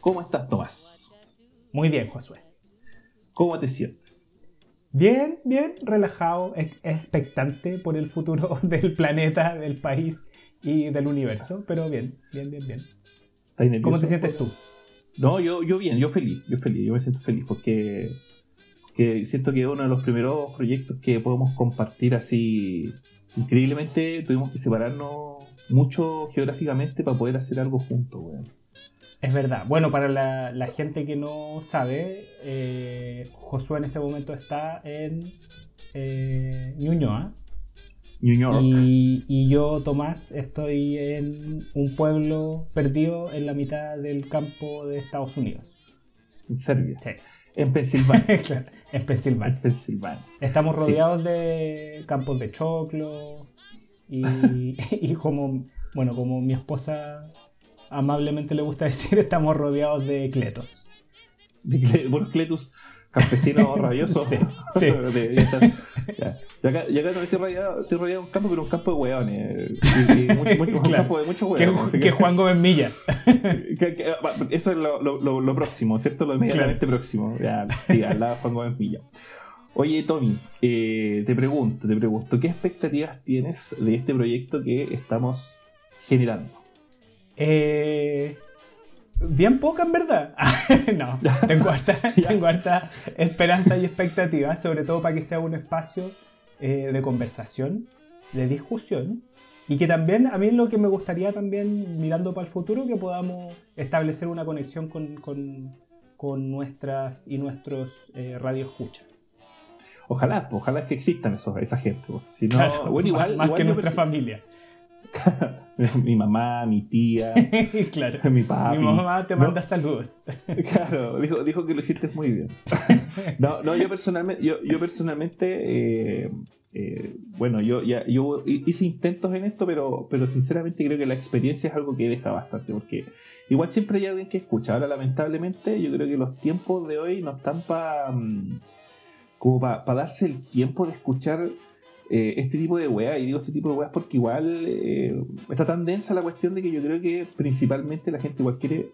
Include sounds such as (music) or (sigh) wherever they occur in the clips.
¿Cómo estás, Tomás? Muy bien, Josué. ¿Cómo te sientes? Bien, bien, relajado, expectante por el futuro (laughs) del planeta, del país y del universo, pero bien, bien, bien, bien. ¿Cómo te sientes tú? No, yo, yo bien, yo feliz, yo feliz, yo me siento feliz porque, porque siento que es uno de los primeros proyectos que podemos compartir así. Increíblemente tuvimos que separarnos mucho geográficamente para poder hacer algo juntos, weón. Es verdad. Bueno, para la, gente que no sabe, eh, Josué en este momento está en eh, Ñuñoa. Y, y, yo, Tomás, estoy en un pueblo perdido en la mitad del campo de Estados Unidos. ¿En Serbia? Sí. En (laughs) Pensilvania. claro, en Pensilvania. Pensilvania. Estamos rodeados de campos de choclo y, (laughs) y como, bueno, como mi esposa amablemente le gusta (laughs) decir, estamos rodeados de cletos. De bueno, (laughs) cletus, campesinos rabiosos. Sí, sí. ya, acá, acá estoy rodeado, estoy rodeado de un campo, pero un campo de hueones. Y, mucho, un campo de muchos hueones. Que, que, Juan Gómez Milla. eso es lo, lo, lo, próximo, ¿cierto? Lo inmediatamente próximo. Ya, sí, al lado de Juan Gómez Milla. Oye, Tommy, eh, te pregunto, te pregunto, ¿qué expectativas tienes de este proyecto que estamos generando? Eh, bien poca en verdad. (laughs) no, (laughs) tengo harta, esperanza y expectativa, sobre todo para que sea un espacio eh, de conversación, de discusión, y que también a mí lo que me gustaría también, mirando para el futuro, que podamos establecer una conexión con, con, nuestras y nuestros eh, radioescuchas. Ojalá, ojalá que existan esos, esa gente. Si no, bueno, igual, más, que nuestra familia. (laughs) mi mamá, mi tía, (laughs) claro. mi papi. Mi mamá te manda saludos. (laughs) claro, dijo, dijo que lo hiciste muy bien. no, no, yo personalmente, yo, yo personalmente eh, eh, bueno, yo, ya, yo hice intentos en esto, pero, pero sinceramente creo que la experiencia es algo que deja bastante, porque igual siempre hay alguien que escucha. Ahora, lamentablemente, yo creo que los tiempos de hoy no están para mm, para darse el tiempo de escuchar eh, este tipo de weas, y digo este tipo de weas porque igual eh, está tan densa la cuestión de que yo creo que principalmente la gente igual quiere,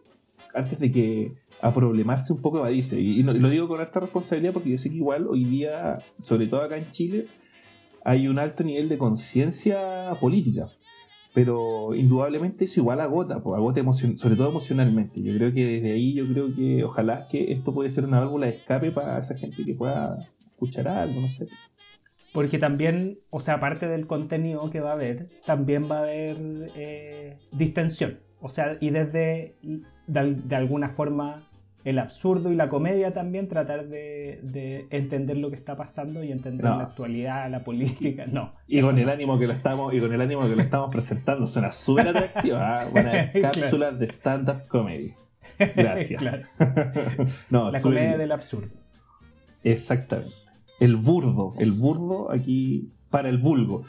antes de que a problemarse un poco evadirse. Y, y, lo digo con alta responsabilidad porque yo sé que igual hoy día, sobre todo acá en Chile, hay un alto nivel de conciencia política. Pero indudablemente eso igual agota, pues, agota sobre todo emocionalmente. Yo creo que desde ahí, yo creo que ojalá que esto puede ser una válvula de escape para esa gente que pueda escuchar algo, no sé. Porque también, o sea, aparte del contenido que va a haber, también va a haber eh, distensión. O sea, y desde, de, alguna forma, el absurdo y la comedia también, tratar de, entender lo que está pasando y entender la actualidad, la política. No. Y con el ánimo que lo estamos, y con el ánimo que lo estamos presentando, suena súper atractiva. Una ¿ah? (laughs) cápsula de stand-up comedy. Gracias. (laughs) claro. (laughs) no, la comedia del absurdo. Exactamente el burdo, el burdo aquí para el vulgo.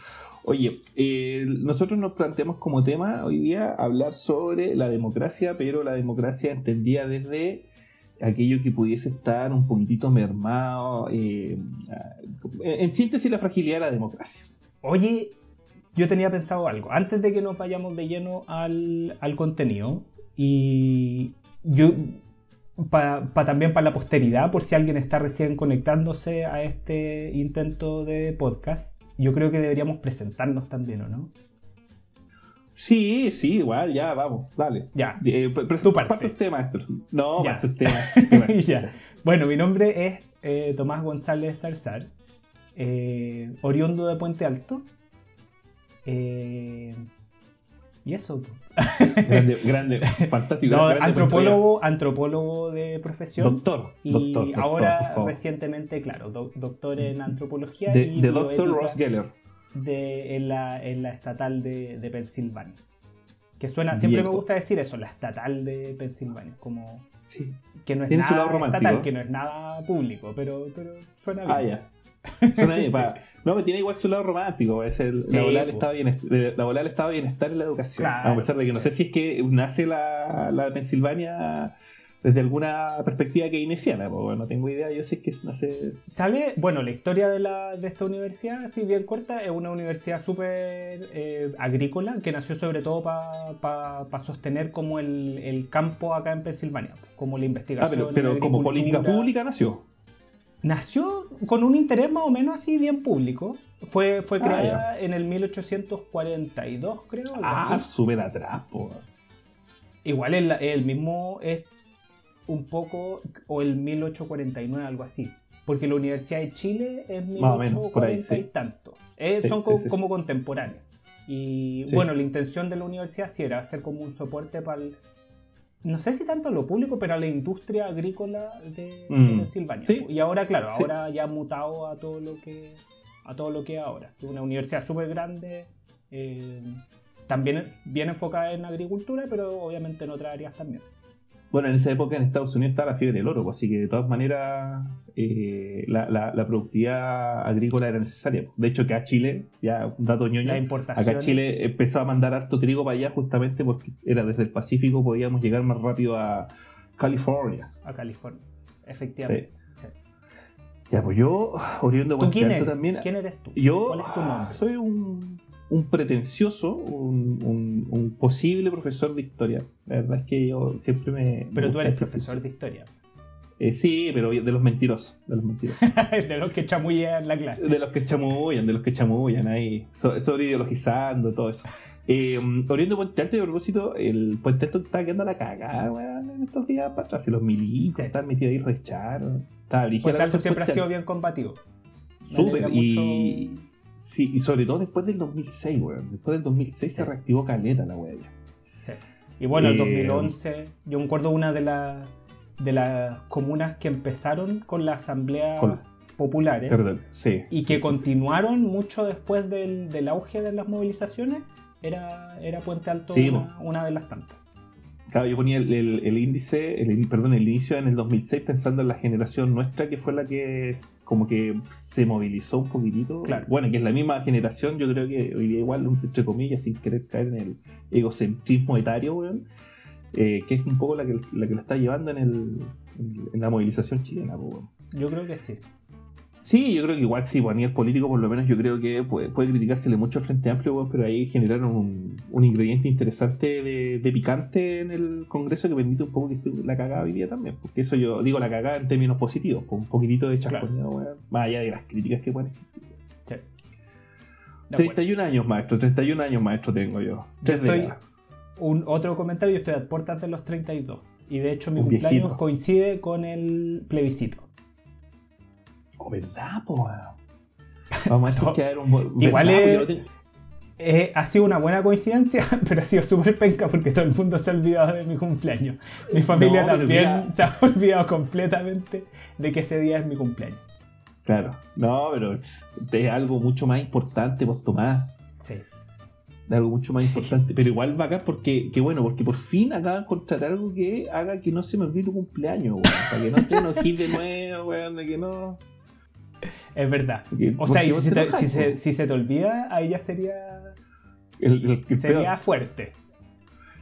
Oye, eh, nosotros nos planteamos como tema hoy día hablar sobre la democracia, pero la democracia entendía desde aquello que pudiese estar un poquitito mermado. Eh, en síntesis, la fragilidad de la democracia. Oye, yo tenía pensado algo. Antes de que nos vayamos de lleno al, al contenido, y yo para también para la posteridad, por si alguien está recién conectándose a este intento de podcast, yo creo que deberíamos presentarnos también, ¿o no? Sí, sí, igual, ya, vamos, dale. Ya. Eh, tu parte. usted, maestro. No, ya. usted, (laughs) ya. Bueno, mi nombre es eh, Tomás González Salzar, eh, oriundo de Puente Alto. Y eso. (laughs) Grande, grande fantástico. antropólogo, antropólogo de profesión. Doctor. Y ahora recientemente, claro, doctor en antropología. De, doctor Ross Geller. De, en, la, en la estatal de, de Pensilvania. Que suena, siempre me gusta decir eso, la estatal de Pensilvania. Como. Sí. Que no es nada estatal, que no es nada público, pero, pero suena bien. Ah, ya. Suena bien, (laughs) para no, pero tiene igual su lado romántico. Es el, la bola del estado de bienestar, en la educación. A pesar de que no sé si es que nace la, la Pensilvania desde alguna perspectiva que iniciara, pues no tengo idea, yo sé que nace... Sale, bueno, la historia de, la, de esta universidad, así bien corta, es una universidad súper eh, agrícola que nació sobre todo para sostener como el, el, campo acá en Pensilvania, como la investigación. Ah, pero, pero como política pública nació. Nació con un interés más o menos así bien público. Fue, fue ah, creada en el 1842, creo. Ah, súper atrás, Igual el, el mismo es un poco, o el 1849, algo así. Porque la Universidad de Chile es 1840 y tanto. son como, contemporáneos. Y bueno, la intención de la universidad sí era hacer como un soporte para no sé si tanto a lo público, pero a la industria agrícola de, mm. Pensilvania. Y ahora, claro, ahora ya ha mutado a todo lo que a todo lo que es ahora. Es una universidad súper grande, eh, también bien enfocada en agricultura, pero obviamente en otras áreas también. Bueno, en esa época en Estados Unidos estaba la fiebre del oro, pues, así que de todas maneras eh, la, productividad agrícola era necesaria. De hecho, que a Chile, ya un dato ñoño, acá Chile empezó a mandar harto trigo para allá justamente porque era desde el Pacífico podíamos llegar más rápido a California. A California, efectivamente. Ya, pues yo, oriundo de quién también. ¿Quién eres tú? Yo soy un un pretencioso, un, posible profesor de historia. La verdad es que yo siempre me. Pero tú eres profesor de historia. Eh, sí, pero de los mentirosos. De los mentirosos. (laughs) de los que chamullan la clase. De los que chamullan, de los que chamullan ahí. sobre ideologizando, todo eso. Eh, Oriendo Puente Alto, y a propósito, el Puente Alto está quedando a la cagada, weón, en estos días para atrás. Y los milicos están metidos ahí rechar. Estaba Puente Alto siempre ha sido bien combativo. Súper, y. Sí, y sobre todo después del 2006, weón. Después del 2006 se reactivó Caleta la weá. Sí. Y bueno, el 2011, eh, yo me acuerdo una de, las de las comunas que empezaron con la asamblea populares sí, y que continuaron mucho después del, del, auge de las movilizaciones, era, era Puente Alto una, una de las tantas. Claro, yo ponía el, índice, el, perdón, el inicio en el 2006 pensando en la generación nuestra que fue la que como que se movilizó un poquitito. Claro. Bueno, que es la misma generación, yo creo que hoy día igual, entre comillas, sin querer caer en el egocentrismo etario, weón, eh, que es un poco la que la, que está llevando en, el, en la movilización chilena, weón. Yo creo que sí. Sí, yo creo que igual sí, pues, a nivel político por lo menos yo creo que puede, puede criticársele mucho al Frente Amplio, pero ahí generaron un, ingrediente interesante de, picante en el Congreso que permite un poco que la cagada vivía también. Porque eso yo digo la cagada en términos positivos, con un poquitito de chasconeo, más allá de las críticas que pueden existir. 31 años, maestro, 31 años, maestro, tengo yo. estoy, un otro comentario, yo estoy a puertas de los 32. Y de hecho mi cumpleaños coincide con el plebiscito. Oh, ¿verdad, po? (laughs) Vamos a decir que era un Igual es, ha sido una buena coincidencia, (laughs) pero ha sido súper penca porque todo el mundo se ha olvidado de mi cumpleaños. Mi familia también se ha (laughs) olvidado completamente de que ese día es mi cumpleaños. Claro, no, pero es, algo mucho más importante, vos Tomás. Sí. De algo mucho más importante, pero igual va acá porque, que bueno, porque por fin acaban de encontrar algo que haga que no se me olvide tu cumpleaños, weón. Para que no te enojes de nuevo, weón, de que no. Es verdad. O sea, si, se te, olvida, ahí ya sería. sería fuerte.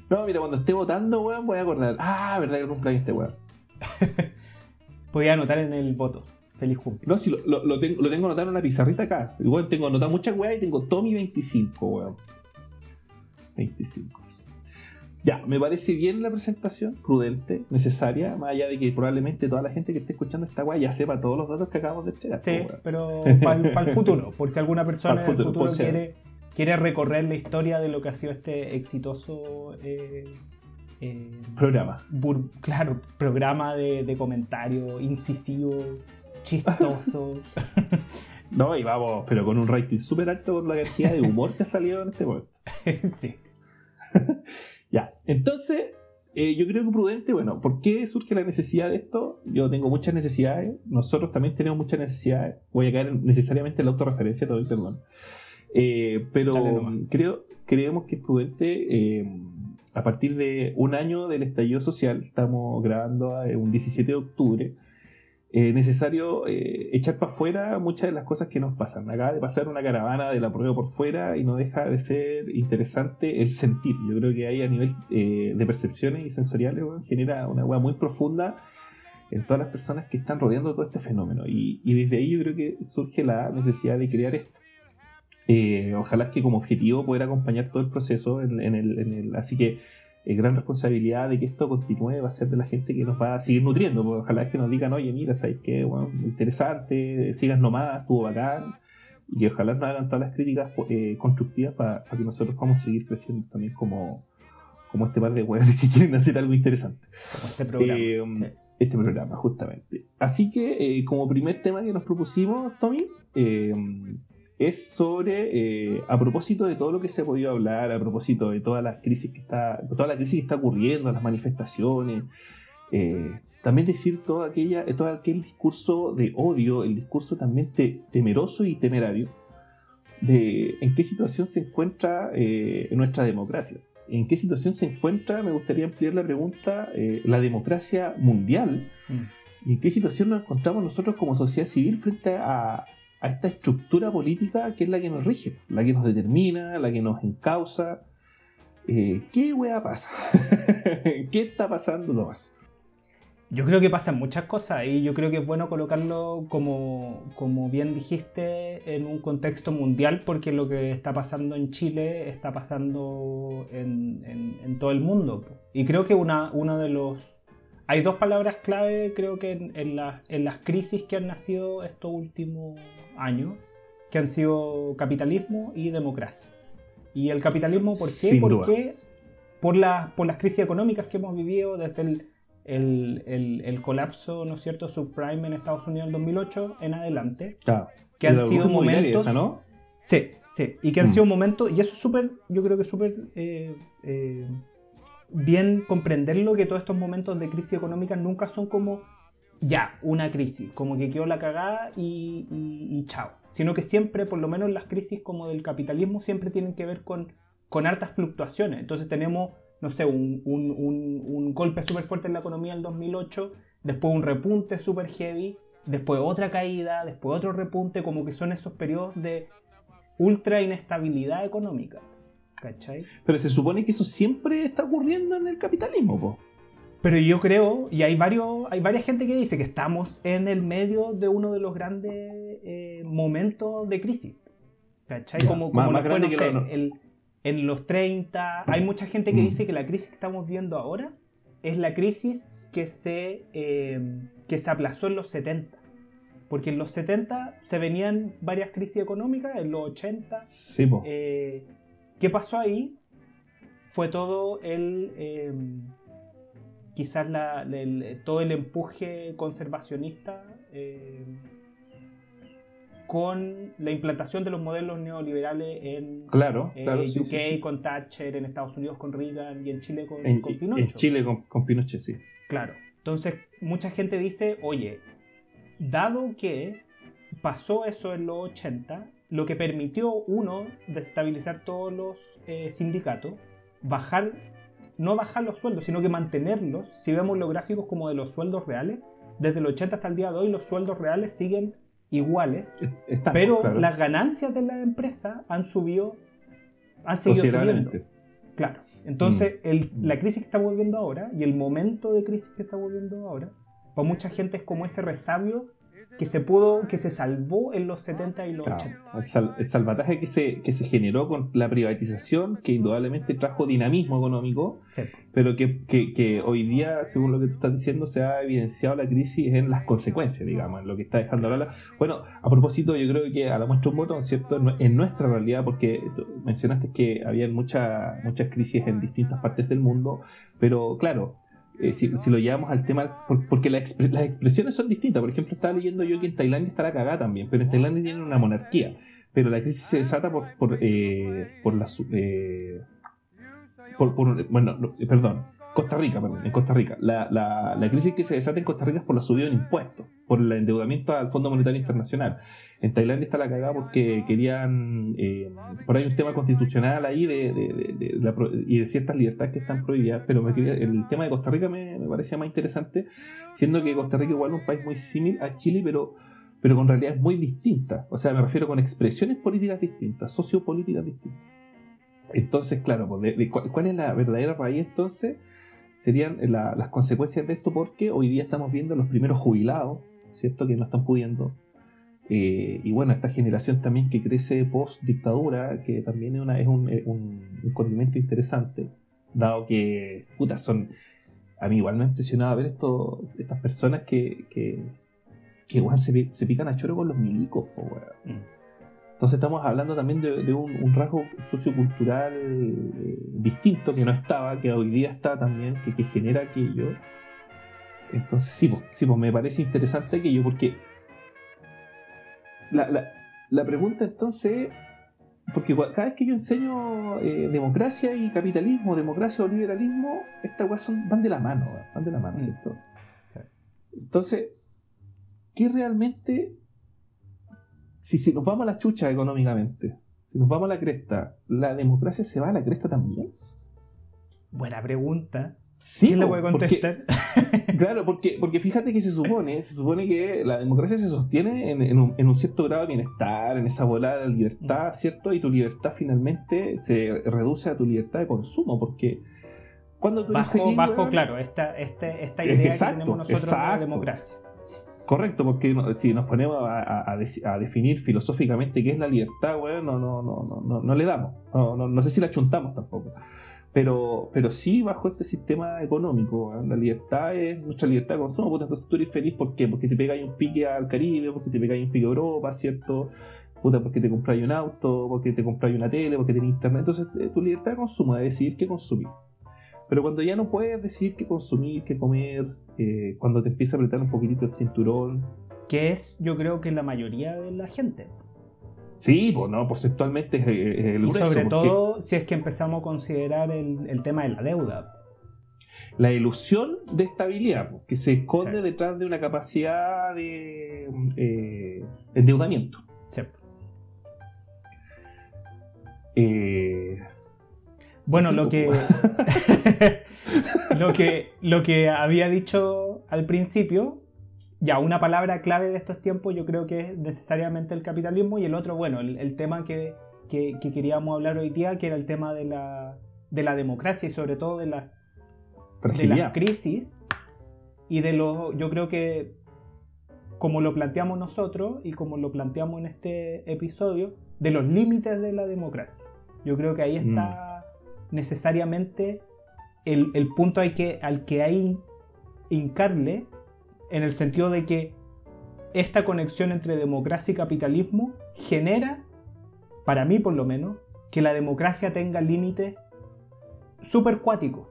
No, mira, cuando esté votando, weón, voy a acordar. Ah, verdad que cumpleaños este weón. (laughs) Podía anotar en el voto. Feliz cumpleaños. No, sí, lo, lo, tengo, lo tengo anotado en una pizarrita acá. Igual tengo anotado muchas weas y tengo Tommy 25, weón. 25. Ya, me parece bien la presentación, prudente, necesaria, más allá de que probablemente toda la gente que esté escuchando esta guay ya sepa todos los datos que acabamos de entregar. Sí, pero (laughs) para el futuro, por si alguna persona en el futuro quiere, quiere, recorrer la historia de lo que ha sido este exitoso eh, eh, programa. claro, programa de, de comentario incisivo, chistoso. (laughs) no, y vamos, pero con un rating súper alto por la cantidad de humor que ha salido en este momento. (laughs) sí. Ya, entonces, eh, yo creo que prudente, bueno, ¿por qué surge la necesidad de esto? Yo tengo muchas necesidades, nosotros también tenemos muchas necesidades. Voy a caer necesariamente en la autorreferencia, todo el perdón. Eh, pero creo, creemos que es prudente. Eh, a partir de un año del estallido social, estamos grabando un 17 de octubre. Eh, necesario eh, echar para afuera muchas de las cosas que nos pasan. Acaba de pasar una caravana de la prueba por fuera y no deja de ser interesante el sentir. Yo creo que ahí a nivel eh, de percepciones y sensoriales genera una hueá muy profunda en todas las personas que están rodeando todo este fenómeno. Y, desde ahí yo creo que surge la necesidad de crear esto. ojalá que como objetivo poder acompañar todo el proceso en, el, así que eh, gran responsabilidad de que esto continúe va a ser de la gente que nos va a seguir nutriendo. Porque ojalá es que nos digan, oye, mira, ¿sabes qué? Bueno, interesante, sigas nomás, estuvo bacán. Y que ojalá nos hagan todas las críticas eh, constructivas para, que nosotros podamos seguir creciendo también como, como este par de huevos que (laughs) quieren hacer algo interesante. Como este programa. Eh, este programa, justamente. Así que, como primer tema que nos propusimos, Tommy, es sobre, eh, a propósito de todo lo que se ha podido hablar, a propósito de toda la crisis que está, toda la crisis que está ocurriendo, las manifestaciones, eh, también decir todo, aquella, todo aquel discurso de odio, el discurso también temeroso y temerario, de en qué situación se encuentra eh, nuestra democracia. ¿En qué situación se encuentra, me gustaría ampliar la pregunta, la democracia mundial? Mm. ¿Y en qué situación nos encontramos nosotros como sociedad civil frente a, a esta estructura política que es la que nos rige, la que nos determina, la que nos encausa. Eh, ¿Qué wea pasa? (laughs) ¿Qué está pasando más? Yo creo que pasan muchas cosas y yo creo que es bueno colocarlo como, como bien dijiste en un contexto mundial porque lo que está pasando en Chile está pasando en, en, todo el mundo. Y creo que una, uno de los hay dos palabras clave, creo que en, las crisis que han nacido estos últimos años, que han sido capitalismo y democracia. Y el capitalismo, ¿por qué? Porque por, por las crisis económicas que hemos vivido desde el, colapso, ¿no es cierto?, subprime en Estados Unidos en 2008 en adelante. Que han sido momentos... ¿no? Sí, sí. Y que han mm. sido momentos, y eso es súper, yo creo que súper... Eh, eh, bien comprenderlo que todos estos momentos de crisis económica nunca son como ya, una crisis, como que quedó la cagada y, chao. Sino que siempre, por lo menos las crisis como del capitalismo, siempre tienen que ver con, con hartas fluctuaciones. Entonces tenemos, no sé, un, un golpe súper fuerte en la economía en el 2008, después un repunte súper heavy, después otra caída, después otro repunte, como que son esos periodos de ultra inestabilidad económica. Pero se supone que eso siempre está ocurriendo en el capitalismo, po. Pero yo creo, y hay varios, hay varias gente que dice que estamos en el medio de uno de los grandes eh, momentos de crisis. ¿Cachai? como, como más, grande que en los 30. Hay mucha gente que mm. dice que la crisis que estamos viendo ahora es la crisis que se, eh, que se aplazó en los 70. Porque en los 70 se venían varias crisis económicas, en los 80 sí, eh, ¿Qué pasó ahí? Fue todo el. Em, quizás todo el empuje conservacionista em, con la implantación de los modelos neoliberales en claro, UK con Thatcher, en Estados Unidos con Reagan y en Chile con, Pinochet. En Chile con, con Pinochet, sí. Claro. Entonces, mucha gente dice, oye, dado que pasó eso en los 80, lo que permitió, uno, desestabilizar todos los eh, sindicatos, bajar, no bajar los sueldos, sino que mantenerlos. Si vemos los gráficos como de los sueldos reales, desde el 80 hasta el día de hoy los sueldos reales siguen iguales, pero las ganancias de la empresa han subido, han seguido subiendo. Claro, entonces mm. la crisis que estamos viviendo ahora y el momento de crisis que estamos viviendo ahora, para mucha gente es como ese resabio que se pudo, que se salvó en los 70 y los 80. El, salvataje que se, que se generó con la privatización, que indudablemente trajo dinamismo económico, pero que, que, hoy día, según lo que tú estás diciendo, se ha evidenciado la crisis en las consecuencias, digamos, en lo que está dejando la... Bueno, a propósito, yo creo que a la muestra un botón, ¿cierto? En nuestra realidad, porque mencionaste que había muchas muchas crisis en distintas partes del mundo, pero claro, eh, si, lo llevamos al tema, porque las expresiones son distintas. Por ejemplo, estaba leyendo yo que en Tailandia está la cagada también, pero en Tailandia tienen una monarquía. Pero la crisis se desata por, por, eh, por la. Eh, por, bueno, perdón. Costa Rica, perdón, en Costa Rica. La, la, la, crisis que se desata en Costa Rica es por la subida de impuestos, por el endeudamiento al Fondo Monetario Internacional. En Tailandia está la cagada porque querían, eh, por ahí un tema constitucional ahí de, de, de, y de ciertas libertades que están prohibidas, pero me quería, el tema de Costa Rica me, me, parecía más interesante, siendo que Costa Rica igual es un país muy similar a Chile, pero, pero con realidades muy distintas. O sea, me refiero con expresiones políticas distintas, sociopolíticas distintas. Entonces, claro, pues, ¿cuál es la verdadera raíz entonces? Serían las consecuencias de esto porque hoy día estamos viendo los primeros jubilados, ¿cierto? Que no están pudiendo. Eh, y bueno, esta generación también que crece post dictadura, que también es, una, es un, un, condimento interesante, dado que, puta, son. A mí igual me ha impresionado ver esto, estas personas que, que, que se, se, pican a choro con los milicos, entonces estamos hablando también de, un, rasgo sociocultural eh, distinto que no estaba, que hoy día está también, que, genera aquello. Entonces sí, pues, sí pues, me parece interesante aquello porque la, pregunta entonces porque cada vez que yo enseño eh, democracia y capitalismo, democracia o liberalismo, estas cosas van de la mano, van de la mano, mm. ¿cierto? Entonces, ¿qué realmente si, nos vamos a la chucha económicamente, si nos vamos a la cresta, ¿la democracia se va a la cresta también? Buena pregunta. Sí, ¿Quién le puede contestar? (laughs) claro, porque, porque fíjate que se supone, se supone que la democracia se sostiene en, un, cierto grado de bienestar, en esa volada de libertad, mm. ¿cierto? Y tu libertad finalmente se reduce a tu libertad de consumo, porque cuando tú bajo, bajo claro, esta, este, esta idea que tenemos nosotros de la democracia. Correcto, porque si nos ponemos a, definir filosóficamente qué es la libertad, bueno, no, no, no, no, le damos. No, sé si la chuntamos tampoco. Pero, pero sí bajo este sistema económico. La libertad es nuestra libertad de consumo. Puta, entonces tú eres feliz ¿por porque te pegáis un pique al Caribe, porque te pegáis un pique a Europa, ¿cierto? Puta, porque te compráis un auto, porque te compráis una tele, porque tienes internet. Entonces eh, tu libertad de consumo es decidir qué consumir. Pero cuando ya no puedes decir qué consumir, qué comer, eh, cuando te empieza a apretar un poquitito el cinturón. Que es, yo creo que la mayoría de la gente. Sí, pues no, porcentualmente es, el Y sobre todo si es que empezamos a considerar el, tema de la deuda. La ilusión de estabilidad, que se esconde detrás de una capacidad de eh, endeudamiento. Sí. Eh, bueno, lo que, (laughs) lo que, lo que había dicho al principio, ya una palabra clave de estos tiempos yo creo que es necesariamente el capitalismo y el otro, bueno, el, tema que, queríamos hablar hoy día, que era el tema de la, de la democracia y sobre todo de la, de la crisis y de los, yo creo que como lo planteamos nosotros y como lo planteamos en este episodio, de los límites de la democracia. Yo creo que ahí está... Mm necesariamente el, punto hay que, al que hay hincarle en el sentido de que esta conexión entre democracia y capitalismo genera, para mí por lo menos, que la democracia tenga límites supercuáticos.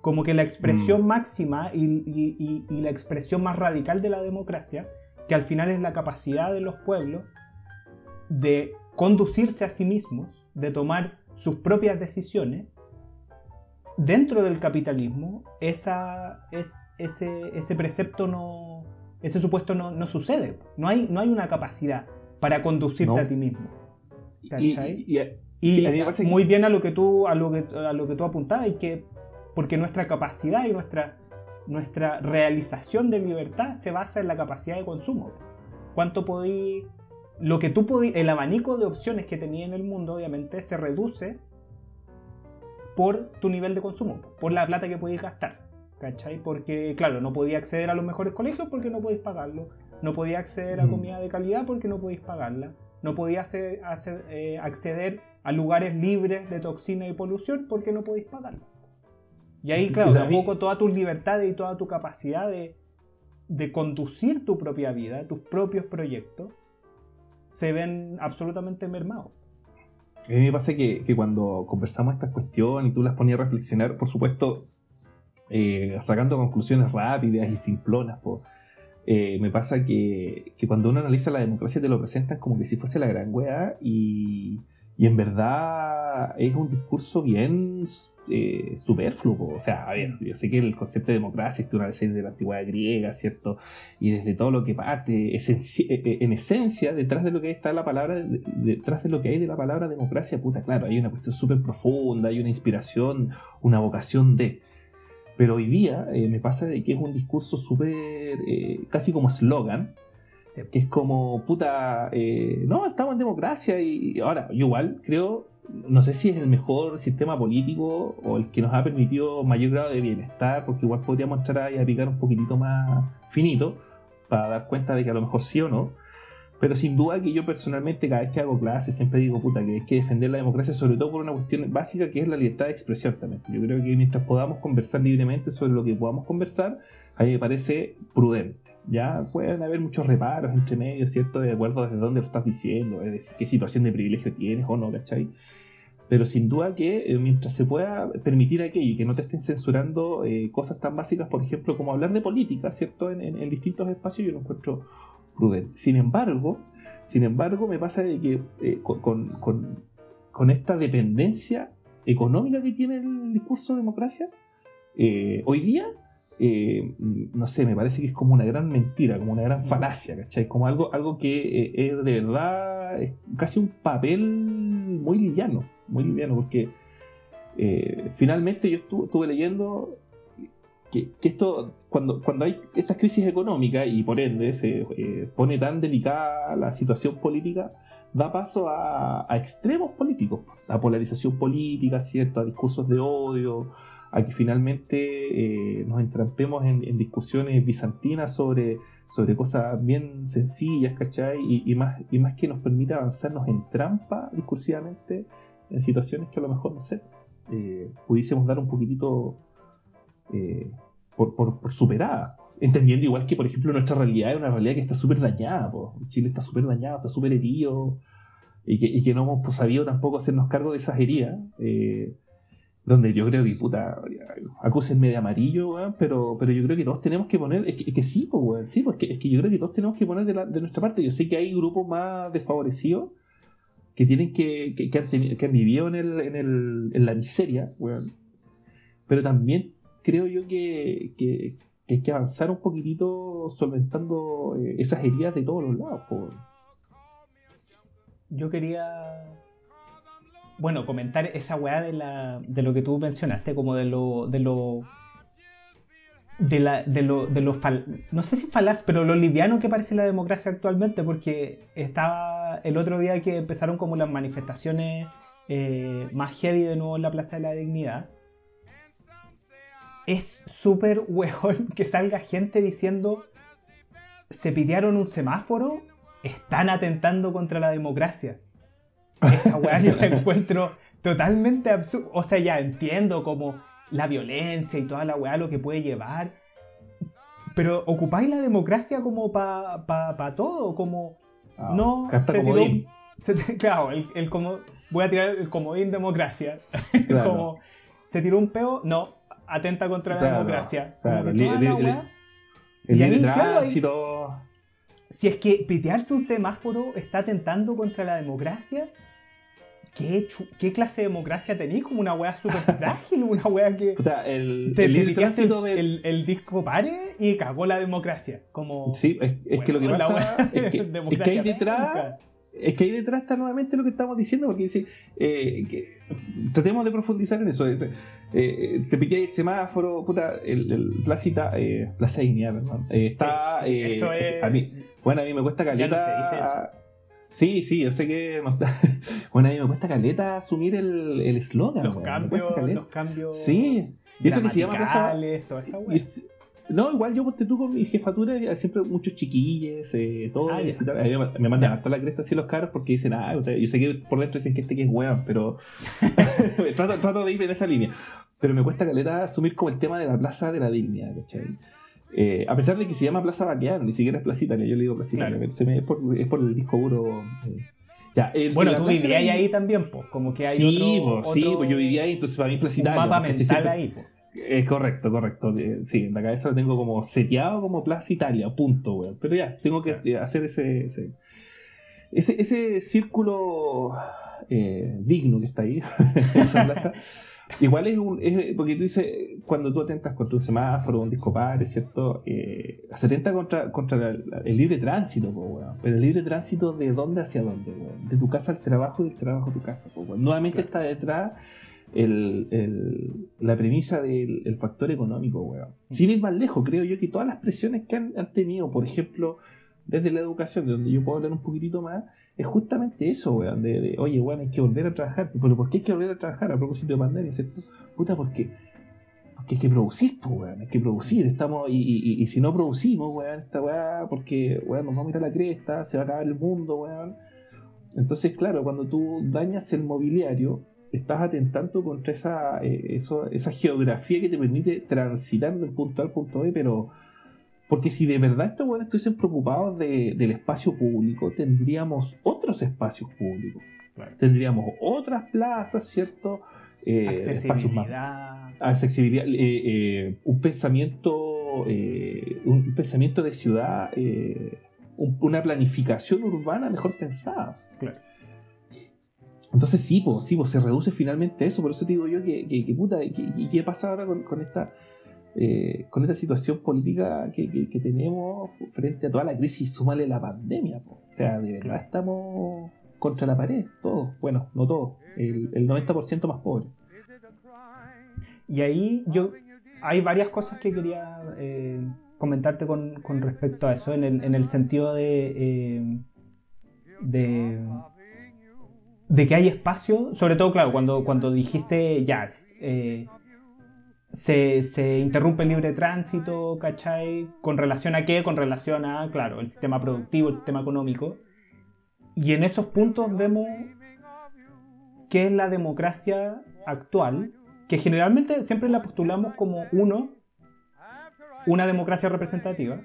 Como que la expresión mm. máxima y, y, la expresión más radical de la democracia, que al final es la capacidad de los pueblos de conducirse a sí mismos, de tomar sus propias decisiones, dentro del capitalismo esa, es, ese, ese precepto no, ese supuesto no, sucede. No hay, no hay una capacidad para conducirte a ti mismo. ¿Cachai? Y, muy bien a lo que tú, a lo que, a lo que tú apuntabas, y que, porque nuestra capacidad y nuestra, nuestra realización de libertad se basa en la capacidad de consumo. ¿Cuánto podí, lo que tú podí, el abanico de opciones que tenía en el mundo, obviamente, se reduce por tu nivel de consumo, por la plata que podéis gastar. ¿Cachai? Porque, claro, no podía acceder a los mejores colegios porque no podéis pagarlo. No podía acceder a mm. comida de calidad porque no podéis pagarla. No podía hacer, eh, acceder a lugares libres de toxina y polución porque no podéis pagarlo. Y ahí, claro, tampoco toda tu libertad y toda tu capacidad de, de conducir tu propia vida, tus propios proyectos, se ven absolutamente mermados. A mí me pasa que, cuando conversamos estas cuestiones y tú las ponías a reflexionar, por supuesto, eh, sacando conclusiones rápidas y simplonas, eh, me pasa que, cuando uno analiza la democracia te lo presentan como que si fuese la gran weá y, Y en verdad es un discurso bien eh, superfluo. O sea, a ver, yo sé que el concepto de democracia es una serie de la antigüedad griega, ¿cierto? Y desde todo lo que parte, eh, eh, en esencia, detrás de lo que está la palabra, detrás de lo que hay de la palabra democracia, puta, claro, hay una cuestión súper profunda, hay una inspiración, una vocación de. Pero hoy día me pasa de que es un discurso súper, casi como que es como, puta, no, estamos en democracia y ahora, igual creo no sé si es el mejor sistema político o el que nos ha permitido mayor grado de bienestar, porque igual podríamos entrar ahí a picar un poquitito más finito para dar cuenta de que a lo mejor sí o no. Pero sin duda que yo personalmente cada vez que hago clases siempre digo, puta, que hay que defender la democracia, sobre todo por una cuestión básica que es la libertad de expresión también. Yo creo que mientras podamos conversar libremente sobre lo que podamos conversar, a mí me parece prudente. Ya pueden haber muchos reparos entre medios, ¿cierto? De acuerdo desde dónde lo estás diciendo, de qué situación de privilegio tienes o no, ¿cachai? Pero sin duda que eh, mientras se pueda permitir aquello y que no te estén censurando eh, cosas tan básicas, por ejemplo, como hablar de política, ¿cierto? En, distintos espacios, yo lo encuentro prudente. Sin embargo, sin embargo, me pasa de que eh, con, con, esta dependencia económica que tiene el discurso de democracia, hoy día no sé, me parece que es como una gran mentira, como una gran falacia, ¿cachai? Como algo, algo que es de verdad es casi un papel muy liviano muy liviano, porque eh, finalmente yo estuve, leyendo que, esto, cuando, cuando hay estas crisis económicas y por ende se eh, pone tan delicada la situación política, da paso a, extremos políticos, a polarización política, ¿cierto? a discursos de odio, a que finalmente eh, nos entrampemos en, discusiones bizantinas sobre, sobre cosas bien sencillas, ¿cachai? Y, y, más, y más que nos permite avanzar, nos entrampa discursivamente en situaciones que a lo mejor, no sé, eh, pudiésemos dar un poquitito eh, por, por, superada. Entendiendo igual que, por ejemplo, nuestra realidad es una realidad que está súper dañada. Chile está súper dañado, está súper herido. Y que, y que, no hemos pues, sabido tampoco hacernos cargo de esas heridas. Eh, donde yo creo que, puta, acúsenme de amarillo, pero, pero yo creo que todos tenemos que poner, es que, sí, pues, sí, porque es que yo creo que todos tenemos que poner de, de nuestra parte. Yo sé que hay grupos más desfavorecidos que tienen que, que, han, vivido en, el, en, el, en la miseria, pero también creo yo que, que, hay que avanzar un poquitito solventando eh, esas heridas de todos los lados. Yo quería, bueno, comentar esa weá de, la, de lo que tú mencionaste, como de lo, de lo de, la, de lo, de lo no sé si falaz, pero lo liviano que parece la democracia actualmente, porque estaba el otro día que empezaron como las manifestaciones eh, más heavy de nuevo en la Plaza de la Dignidad. Es súper hueón que salga gente diciendo se pidieron un semáforo, están atentando contra la democracia. Esa weá yo la (laughs) encuentro totalmente absurda. O sea, ya entiendo como la violencia y toda la weá lo que puede llevar. Pero ocupáis la democracia como para pa, todo, como... Ah, no, se tiró, (laughs) claro, el, como, voy a tirar el comodín democracia. (laughs) como, se tiró un peo, no, atenta contra la democracia. Claro, el, el, tránsito... si es que pitearse un semáforo está atentando contra la democracia, ¿Qué, ¿Qué, clase de democracia tenéis? Como una weá súper (laughs) frágil, una weá que. O sea, el, te, el, el, disco pare y cagó la democracia. Como, sí, es, que lo que pasa (laughs) es que, (laughs) es que, hay detrás. Es que ahí detrás está nuevamente lo que estamos diciendo, porque dice, eh, que, tratemos de profundizar en eso. eh, te piqué el semáforo, puta, el, el Placita, eh, Plaza Dignidad, perdón. Eh, está. eso es, a mí, bueno, a mí me cuesta caleta. Sí, sí, yo sé que. (laughs) bueno, a mí me cuesta caleta asumir el eslogan. Los, cambios, los cambios. Sí, y eso que se llama Plaza. no, igual yo te tú con mi jefatura, siempre muchos chiquillos, eh, todo. Ah, me, mandan hasta la cresta así los caros porque dicen, ah, yo sé que por dentro dicen que este que es weón, pero (laughs) (laughs) trato, trato, de ir en esa línea. Pero me cuesta caleta asumir como el tema de la plaza de la dignidad, ¿cachai? Eh, a pesar de que se llama Plaza Baqueán, ni siquiera es Plaza Italia, yo le digo Plaza Italia, es, por, el disco duro. Eh. bueno, tú vivías ahí también, pues, como que hay sí, otro, sí, pues yo vivía ahí, entonces para mí Plaza Italia. Un mapa mental ahí. Es correcto, correcto. Eh, sí, en la cabeza lo tengo como seteado como Plaza Italia, punto, weón. Pero ya, tengo que hacer ese, ese, ese, ese círculo eh, digno que está ahí, (laughs) esa plaza. Igual es un. porque tú dices, cuando tú atentas contra un semáforo, un disco padre, ¿cierto? Eh, se atenta contra, contra el libre tránsito, pero el libre tránsito de dónde hacia dónde, de tu casa al trabajo y del trabajo a tu casa. Nuevamente está detrás el, la premisa del factor económico, weón. Sin ir más lejos, creo yo que todas las presiones que han, tenido, por ejemplo, desde la educación, de donde yo puedo hablar un poquitito más, es justamente eso, weón, de, oye, weón, hay que volver a trabajar. ¿Pero por qué hay que volver a trabajar a propósito de pandemia, cierto? Puta, porque, porque hay que producir, pues, weón, hay que producir, estamos, y, y, si no producimos, weón, esta weá, porque, weón, nos vamos a ir a la cresta, se va a acabar el mundo, weón. Entonces, claro, cuando tú dañas el mobiliario, estás atentando contra esa, eh, esa geografía que te permite transitar del punto A al punto B, pero porque si de verdad estos buenos estuviesen preocupados del espacio público, tendríamos otros espacios públicos. Tendríamos otras plazas, ¿cierto? Eh, espacios más. Accesibilidad. Eh, un pensamiento. un pensamiento de ciudad. una planificación urbana mejor pensada. Claro. Entonces sí, pues, sí se reduce finalmente eso. Por eso te digo yo que, que, puta, ¿y qué pasa ahora con, esta eh, con esta situación política que, tenemos frente a toda la crisis? Súmale la pandemia. O sea, de verdad estamos contra la pared, todos. Bueno, no todos, el, 90% más pobre. Y ahí yo hay varias cosas que quería eh, comentarte con, respecto a eso, en el, en el sentido de, eh, de de que hay espacio, sobre todo, claro, cuando, cuando dijiste eh, se, interrumpe el libre tránsito, ¿cachai? ¿Con relación a qué? Con relación a, claro, el sistema productivo, el sistema económico. Y en esos puntos vemos qué es la democracia actual, que generalmente siempre la postulamos como uno, una democracia representativa,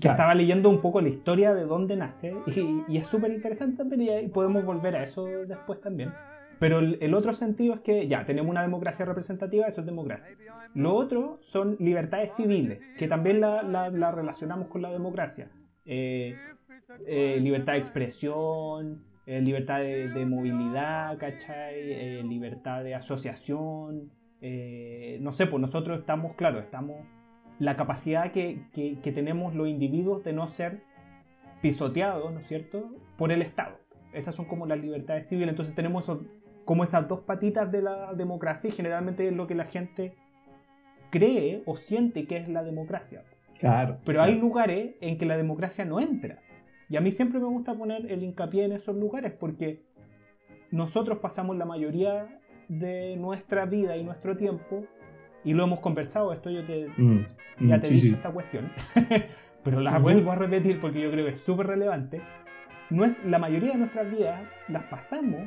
que estaba leyendo un poco la historia de dónde nace y, es súper interesante también y podemos volver a eso después también. Pero el, otro sentido es que ya tenemos una democracia representativa, eso es democracia. Lo otro son libertades civiles, que también la, relacionamos con la democracia. Eh, eh, libertad de expresión, eh, libertad de, movilidad, ¿cachai? libertad de asociación. no sé, pues nosotros estamos, claro, estamos la capacidad que, tenemos los individuos de no ser pisoteados, ¿no es cierto?, por el Estado. Esas son como las libertades civiles. Entonces tenemos como esas dos patitas de la democracia y generalmente es lo que la gente cree o siente que es la democracia. Claro. Pero hay lugares en que la democracia no entra. Y a mí siempre me gusta poner el hincapié en esos lugares porque nosotros pasamos la mayoría de nuestra vida y nuestro tiempo y lo hemos conversado, esto yo te, mm, ya mm, te he dicho esta cuestión, (laughs) pero la vuelvo a repetir porque yo creo que es súper relevante. la mayoría de nuestras vidas las pasamos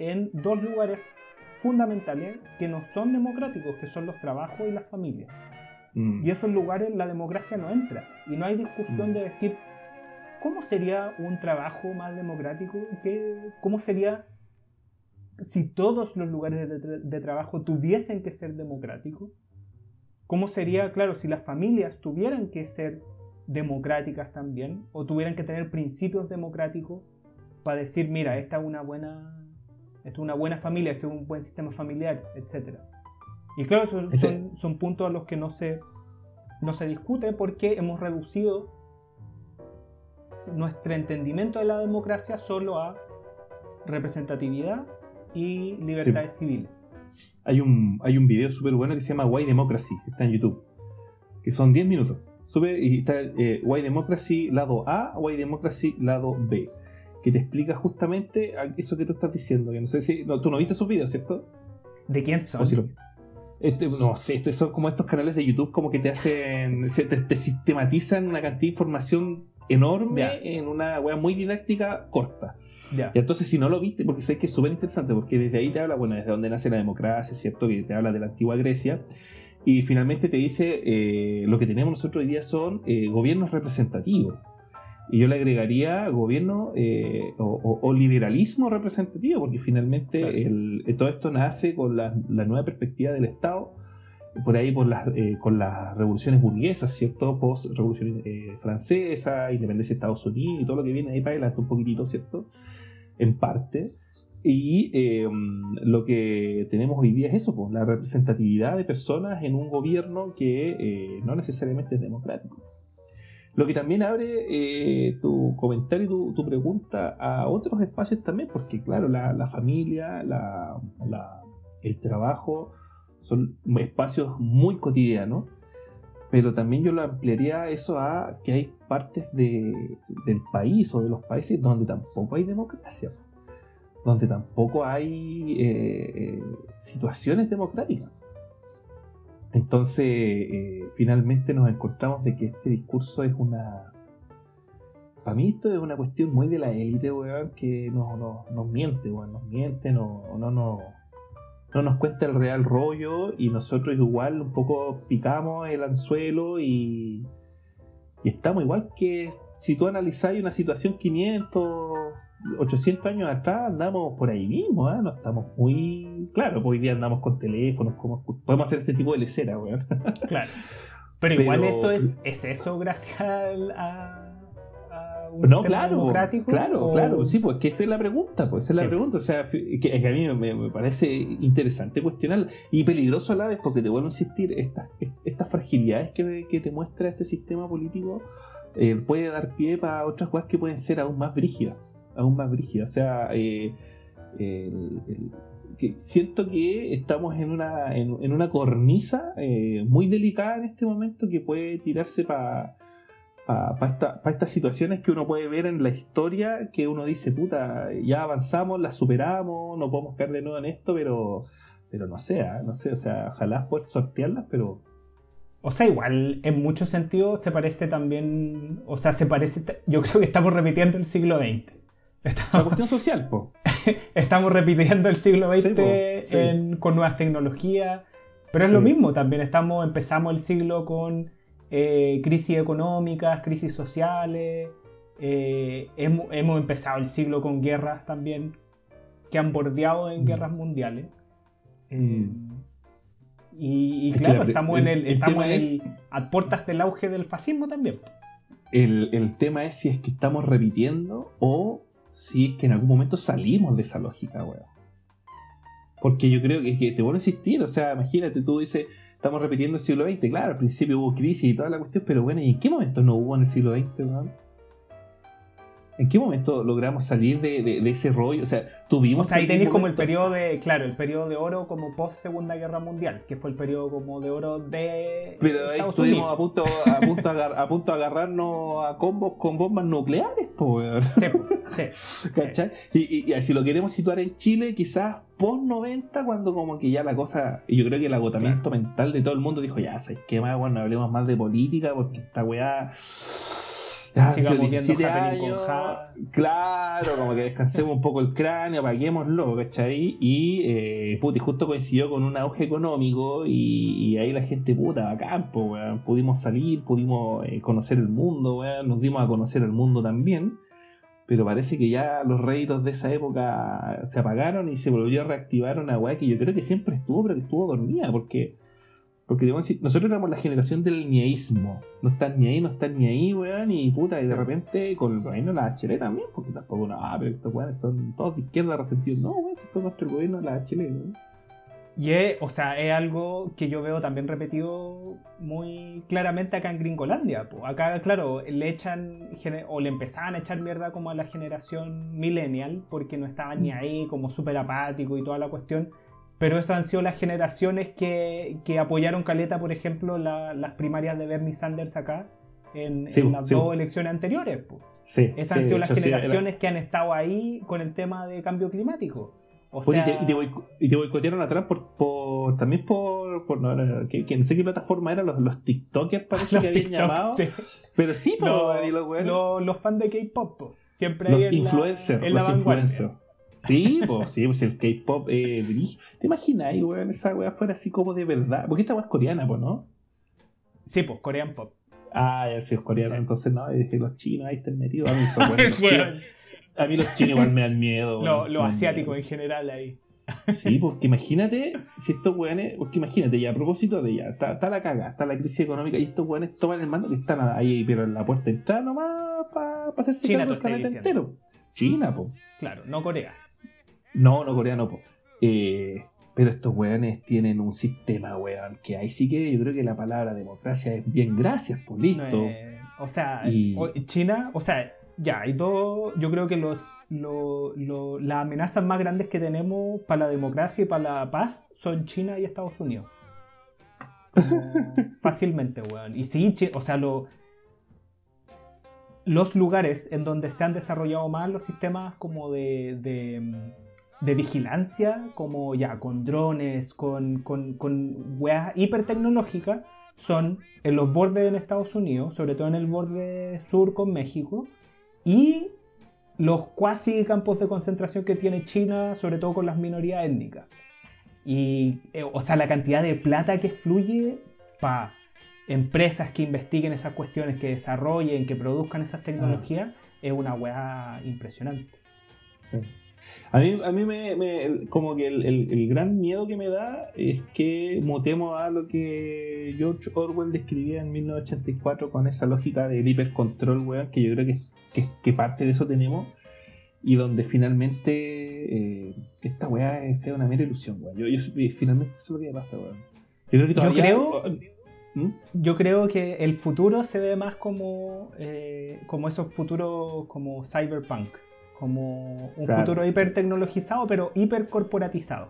en dos lugares fundamentales que no son democráticos, que son los trabajos y las familias. Mm. Y esos lugares la democracia no entra. Y no hay discusión de decir, ¿cómo sería un trabajo más democrático? ¿Cómo sería si todos los lugares de, trabajo tuviesen que ser democráticos? ¿Cómo sería, claro, si las familias tuvieran que ser democráticas también o tuvieran que tener principios democráticos para decir, mira, esta es una buena, esta es una buena familia, este es un buen sistema familiar, etc. Y claro, son, son, puntos a los que no se, no se discute porque hemos reducido nuestro entendimiento de la democracia solo a representatividad y libertades civiles. Hay un, hay un video súper bueno que se llama Why Democracy, que está en YouTube, que son 10 minutos. Sube y está eh, Why Democracy lado A, Why Democracy lado B, que te explica justamente eso que tú estás diciendo. Que no sé si. tú no viste esos videos, ¿cierto? ¿De quién son? este, no sé, este son como estos canales de YouTube como que te hacen. te, sistematizan una cantidad de información enorme en una web muy didáctica corta. Y entonces, si no lo viste, porque sé que es súper interesante, porque desde ahí te habla, bueno, desde dónde nace la democracia, ¿cierto? Que te habla de la antigua Grecia. Y finalmente te dice, eh, lo que tenemos nosotros hoy día son eh, gobiernos representativos. Y yo le agregaría gobierno eh, o, liberalismo representativo, porque finalmente todo esto nace con la, nueva perspectiva del Estado, por ahí por las, con las revoluciones burguesas, ¿cierto? Post-revolución francesa, independencia de Estados Unidos y todo lo que viene ahí para adelante un poquitito, ¿cierto? en parte. Y em, lo que tenemos hoy día es eso, pues, la representatividad de personas en un gobierno que eh, no necesariamente es democrático. Lo que también abre eh, tu comentario y tu, pregunta a otros espacios también, porque claro, la, familia, el trabajo son espacios muy cotidianos, pero también yo lo ampliaría eso a que hay partes del país o de los países donde tampoco hay democracia donde tampoco hay eh, eh, situaciones democráticas. Entonces, eh, finalmente nos encontramos de que este discurso es una... Para mí esto es una cuestión muy de la élite, weón, que nos, nos, miente, weón, nos miente, no, no, no, no nos cuenta el real rollo y nosotros igual un poco picamos el anzuelo y, y estamos igual que si tú analizáis una situación 500, 800 años atrás, andamos por ahí mismo, ¿eh? no estamos muy. Claro, hoy día andamos con teléfonos, como... podemos hacer este tipo de lecera, weón. (laughs) Claro. Pero, igual eso es, es eso gracias a, no, claro, democrático. Claro, claro, sí, pues que esa es la pregunta, pues esa es la pregunta. O sea, que, que a mí me, parece interesante cuestionar y peligroso a la vez, porque te vuelvo a insistir, estas, estas fragilidades que, que te muestra este sistema político eh, puede dar pie para otras cosas que pueden ser aún más brígidas. Aún más brígidas. O sea, eh, que siento que estamos en una, en, una cornisa eh, muy delicada en este momento que puede tirarse para para estas situaciones que uno puede ver en la historia que uno dice, puta, ya avanzamos, las superamos, no podemos caer de nuevo en esto, pero, pero no sé, ¿ah? no sé, o sea, ojalá poder sortearlas, pero o sea, igual en muchos sentidos se parece también, o sea, se parece, yo creo que estamos repitiendo el siglo XX. Estamos, la cuestión social, po. (laughs) estamos repitiendo el siglo XX con nuevas tecnologías, pero es lo mismo, también estamos, empezamos el siglo con eh, crisis económicas, crisis sociales, eh, hemos, empezado el siglo con guerras también que han bordeado en mm. guerras mundiales. Mm. Eh, y, claro, estamos, en el, estamos a puertas del auge del fascismo también. El, tema es si es que estamos repitiendo o si es que en algún momento salimos de esa lógica, weón. Porque yo creo que, que te voy a insistir, o sea, imagínate, tú dices, estamos repitiendo el siglo XX, claro, al principio hubo crisis y toda la cuestión, pero bueno, ¿y en qué momento no hubo en el siglo XX, weón? ¿En qué momento logramos salir de, ese rollo? O sea, tuvimos. O sea, ahí tenéis como el periodo de. Claro, el periodo de oro como post Segunda Guerra Mundial, que fue el periodo como de oro de. Pero ahí estuvimos a punto, a, punto a, punto de agarrarnos a combos con bombas nucleares, pues. Sí, sí. (laughs) ¿Cachai? Y, y, si lo queremos situar en Chile, quizás post 90, cuando como que ya la cosa. Y yo creo que el agotamiento mental de todo el mundo dijo, ya, ¿sabes qué más? Bueno, hablemos más de política, porque esta weá ya, 17 años, claro, como que descansemos un poco el cráneo, apaguémoslo, ¿cachai? Y, eh, puta, y justo coincidió con un auge económico y, ahí la gente, puta, a campo, Pudimos salir, pudimos eh, conocer el mundo, weón, nos dimos a conocer el mundo también. Pero parece que ya los réditos de esa época se apagaron y se volvió a reactivar una weá que yo creo que siempre estuvo, pero que estuvo dormida, porque porque nosotros éramos la generación del nieísmo. No están ni ahí, no están ni ahí, weón. Y puta, y de repente con el gobierno de la HL también, porque tampoco, no, pero estos weones son todos de izquierda resentidos. No, weón, se fue nuestro gobierno de la HL, weón. Y es, o sea, es algo que yo veo también repetido muy claramente acá en Gringolandia. Acá, claro, le echan o le empezaban a echar mierda como a la generación millennial porque no estaban ni ahí, como súper apático y toda la cuestión pero esas han sido las generaciones que, apoyaron Caleta, por ejemplo, las primarias de Bernie Sanders acá, en, las dos elecciones anteriores. Sí, esas han sido las generaciones que han estado ahí con el tema de cambio climático. y, te, boicotearon atrás por, también por, por no, que, no sé qué plataforma eran los, los TikTokers parece (laughs) que habían llamado. Pero sí, los, los, fans de K-pop. Siempre los influencers, los influencers. Sí, pues sí, pues el K-pop. Eh, ¿Te imaginas, weón, esa weá fuera así como de verdad? Porque esta weá es coreana, pues, ¿no? Sí, pues, Korean Pop. Ah, ya sí, es coreana. Entonces, no, dije, los chinos ahí están metidos. A mí, son (laughs) buenos, a mí los chinos igual me dan miedo. Los asiáticos en general ahí. Sí, porque imagínate si estos weones, porque imagínate ya, a propósito de ya, está, la caga, está la crisis económica y estos weones toman el mando que están ahí, pero en la puerta de entrada nomás para pa hacerse cargo del planeta entero. China, po. Claro, no Corea. No, no Corea, no, po. Eh, pero estos weones tienen un sistema, weón, que ahí sí que yo creo que la palabra democracia es bien gracias, pues listo. o sea, Y- China, o sea, ya, y todo, yo creo que los, lo- lo- las amenazas más grandes que tenemos para la democracia y para la paz son China y Estados Unidos. Como (laughs) fácilmente, weón. Y sí, o sea, lo- los lugares en donde se han desarrollado más los sistemas como de, de, de vigilancia, como ya con drones, con, con, con weas hipertecnológicas, son en los bordes en Estados Unidos, sobre todo en el borde sur con México, y los cuasi campos de concentración que tiene China, sobre todo con las minorías étnicas. Y, eh, o sea, la cantidad de plata que fluye para empresas que investiguen esas cuestiones, que desarrollen, que produzcan esas tecnologías, es una weá impresionante. Sí. A mí, a mí me, me- como que el, el- el gran miedo que me da es que mutemos a lo que George Orwell describía en 1984 con esa lógica del hipercontrol, weón, que yo creo que, que, que parte de eso tenemos y donde finalmente eh, esta weá sea una mera ilusión, weón. Yo, yo- finalmente eso es lo que pasa, weón. Yo creo que Yo todavía... creo- ¿Mm? Yo creo que el futuro se ve más como, eh, como esos futuros como cyberpunk, como un Claro. futuro hipertecnologizado pero hipercorporatizado.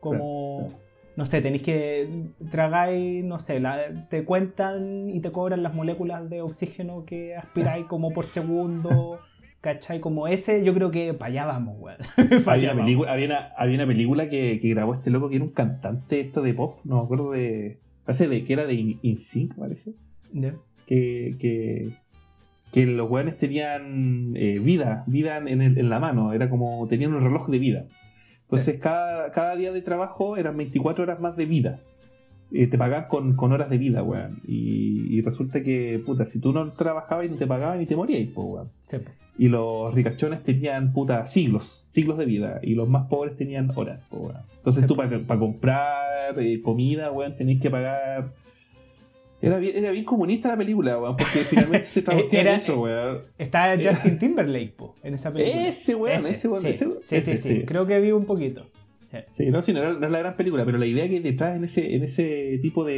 Como, Claro, claro. no sé, tenéis que tragáis, no sé, la- te cuentan y te cobran las moléculas de oxígeno que aspiráis como por segundo, ¿cachai? Como ese, yo creo que para allá vamos, weón. (laughs) Había una, película, había, una, había una película que, que grabó este loco que era un cantante esto de pop, no me acuerdo de. Parece de que era de In- InSync, parece. Que, que, que los weones tenían eh, vida, vida en, el- en la mano, era como tenían un reloj de vida. Entonces cada, cada día de trabajo eran 24 horas más de vida. Eh, te pagaban con, con horas de vida, weón. Y, y resulta que, puta, si tú no trabajabas y no te pagaban y te morías, pues, weón. Sí. Y los ricachones tenían puta siglos, siglos de vida. Y los más pobres tenían horas, po, weón. Entonces Sí. tú para comprar eh, comida, weón, tenías que pagar. Era bien, era bien comunista la película, weón, porque finalmente se (laughs) traducía en eso, weón. Está Justin Timberlake, po, en esa película. Ese, weón, ese, weón, sí, ese, sí, ese, sí, sí. sí. Creo que vi un poquito. Sí. No, sí, no, no es la gran película, pero la idea que detrás en ese, en ese tipo de,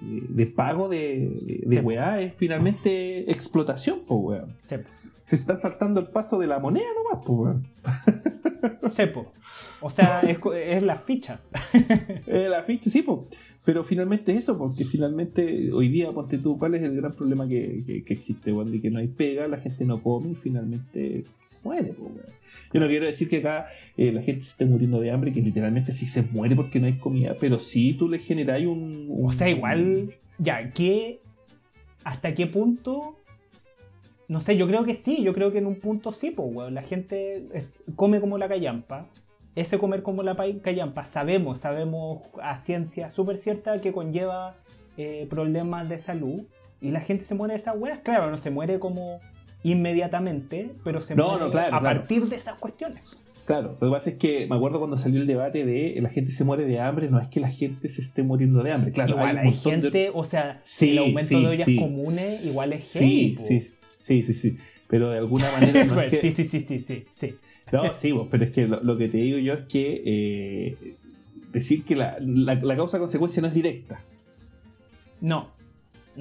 de, de pago de, de, weá es finalmente explotación, po, weón. Se está saltando el paso de la moneda nomás, po, weón. Sí, po. O sea, es, es la ficha. (laughs) Eh, la ficha, sí, po. pero finalmente es eso, porque finalmente hoy día, ponte tú, ¿cuál es el gran problema que, que, que existe, weón? De que no hay pega, la gente no come y finalmente se muere, po, weón. Yo no quiero decir que acá eh, la gente se esté muriendo de hambre, que literalmente sí se muere porque no hay comida, pero sí tú le generas un, un- O sea, igual, ya, ¿qué? ¿Hasta qué punto? No sé, yo creo que sí, yo creo que en un punto sí, pues, weón. La gente come como la callampa. Ese comer como la pa- callampa, sabemos, sabemos a ciencia súper cierta que conlleva eh, problemas de salud. Y la gente se muere de esas weas. Claro, no se muere como inmediatamente, pero se No, muere no, claro, a claro. partir de esas cuestiones. Claro, lo que pasa es que me acuerdo cuando salió el debate de la gente se muere de hambre, no es que la gente se esté muriendo de hambre, claro. igual un hay, montón de- gente, o sea, Sí, el aumento sí, de ollas sí. comunes igual es sí, heavy, sí, sí, sí, sí. Pero de alguna manera (laughs) no es que... sí, sí, sí, sí, sí, sí. No, sí, vos, pero es que lo, que te digo yo es que eh, decir que la causa-consecuencia no es directa. No.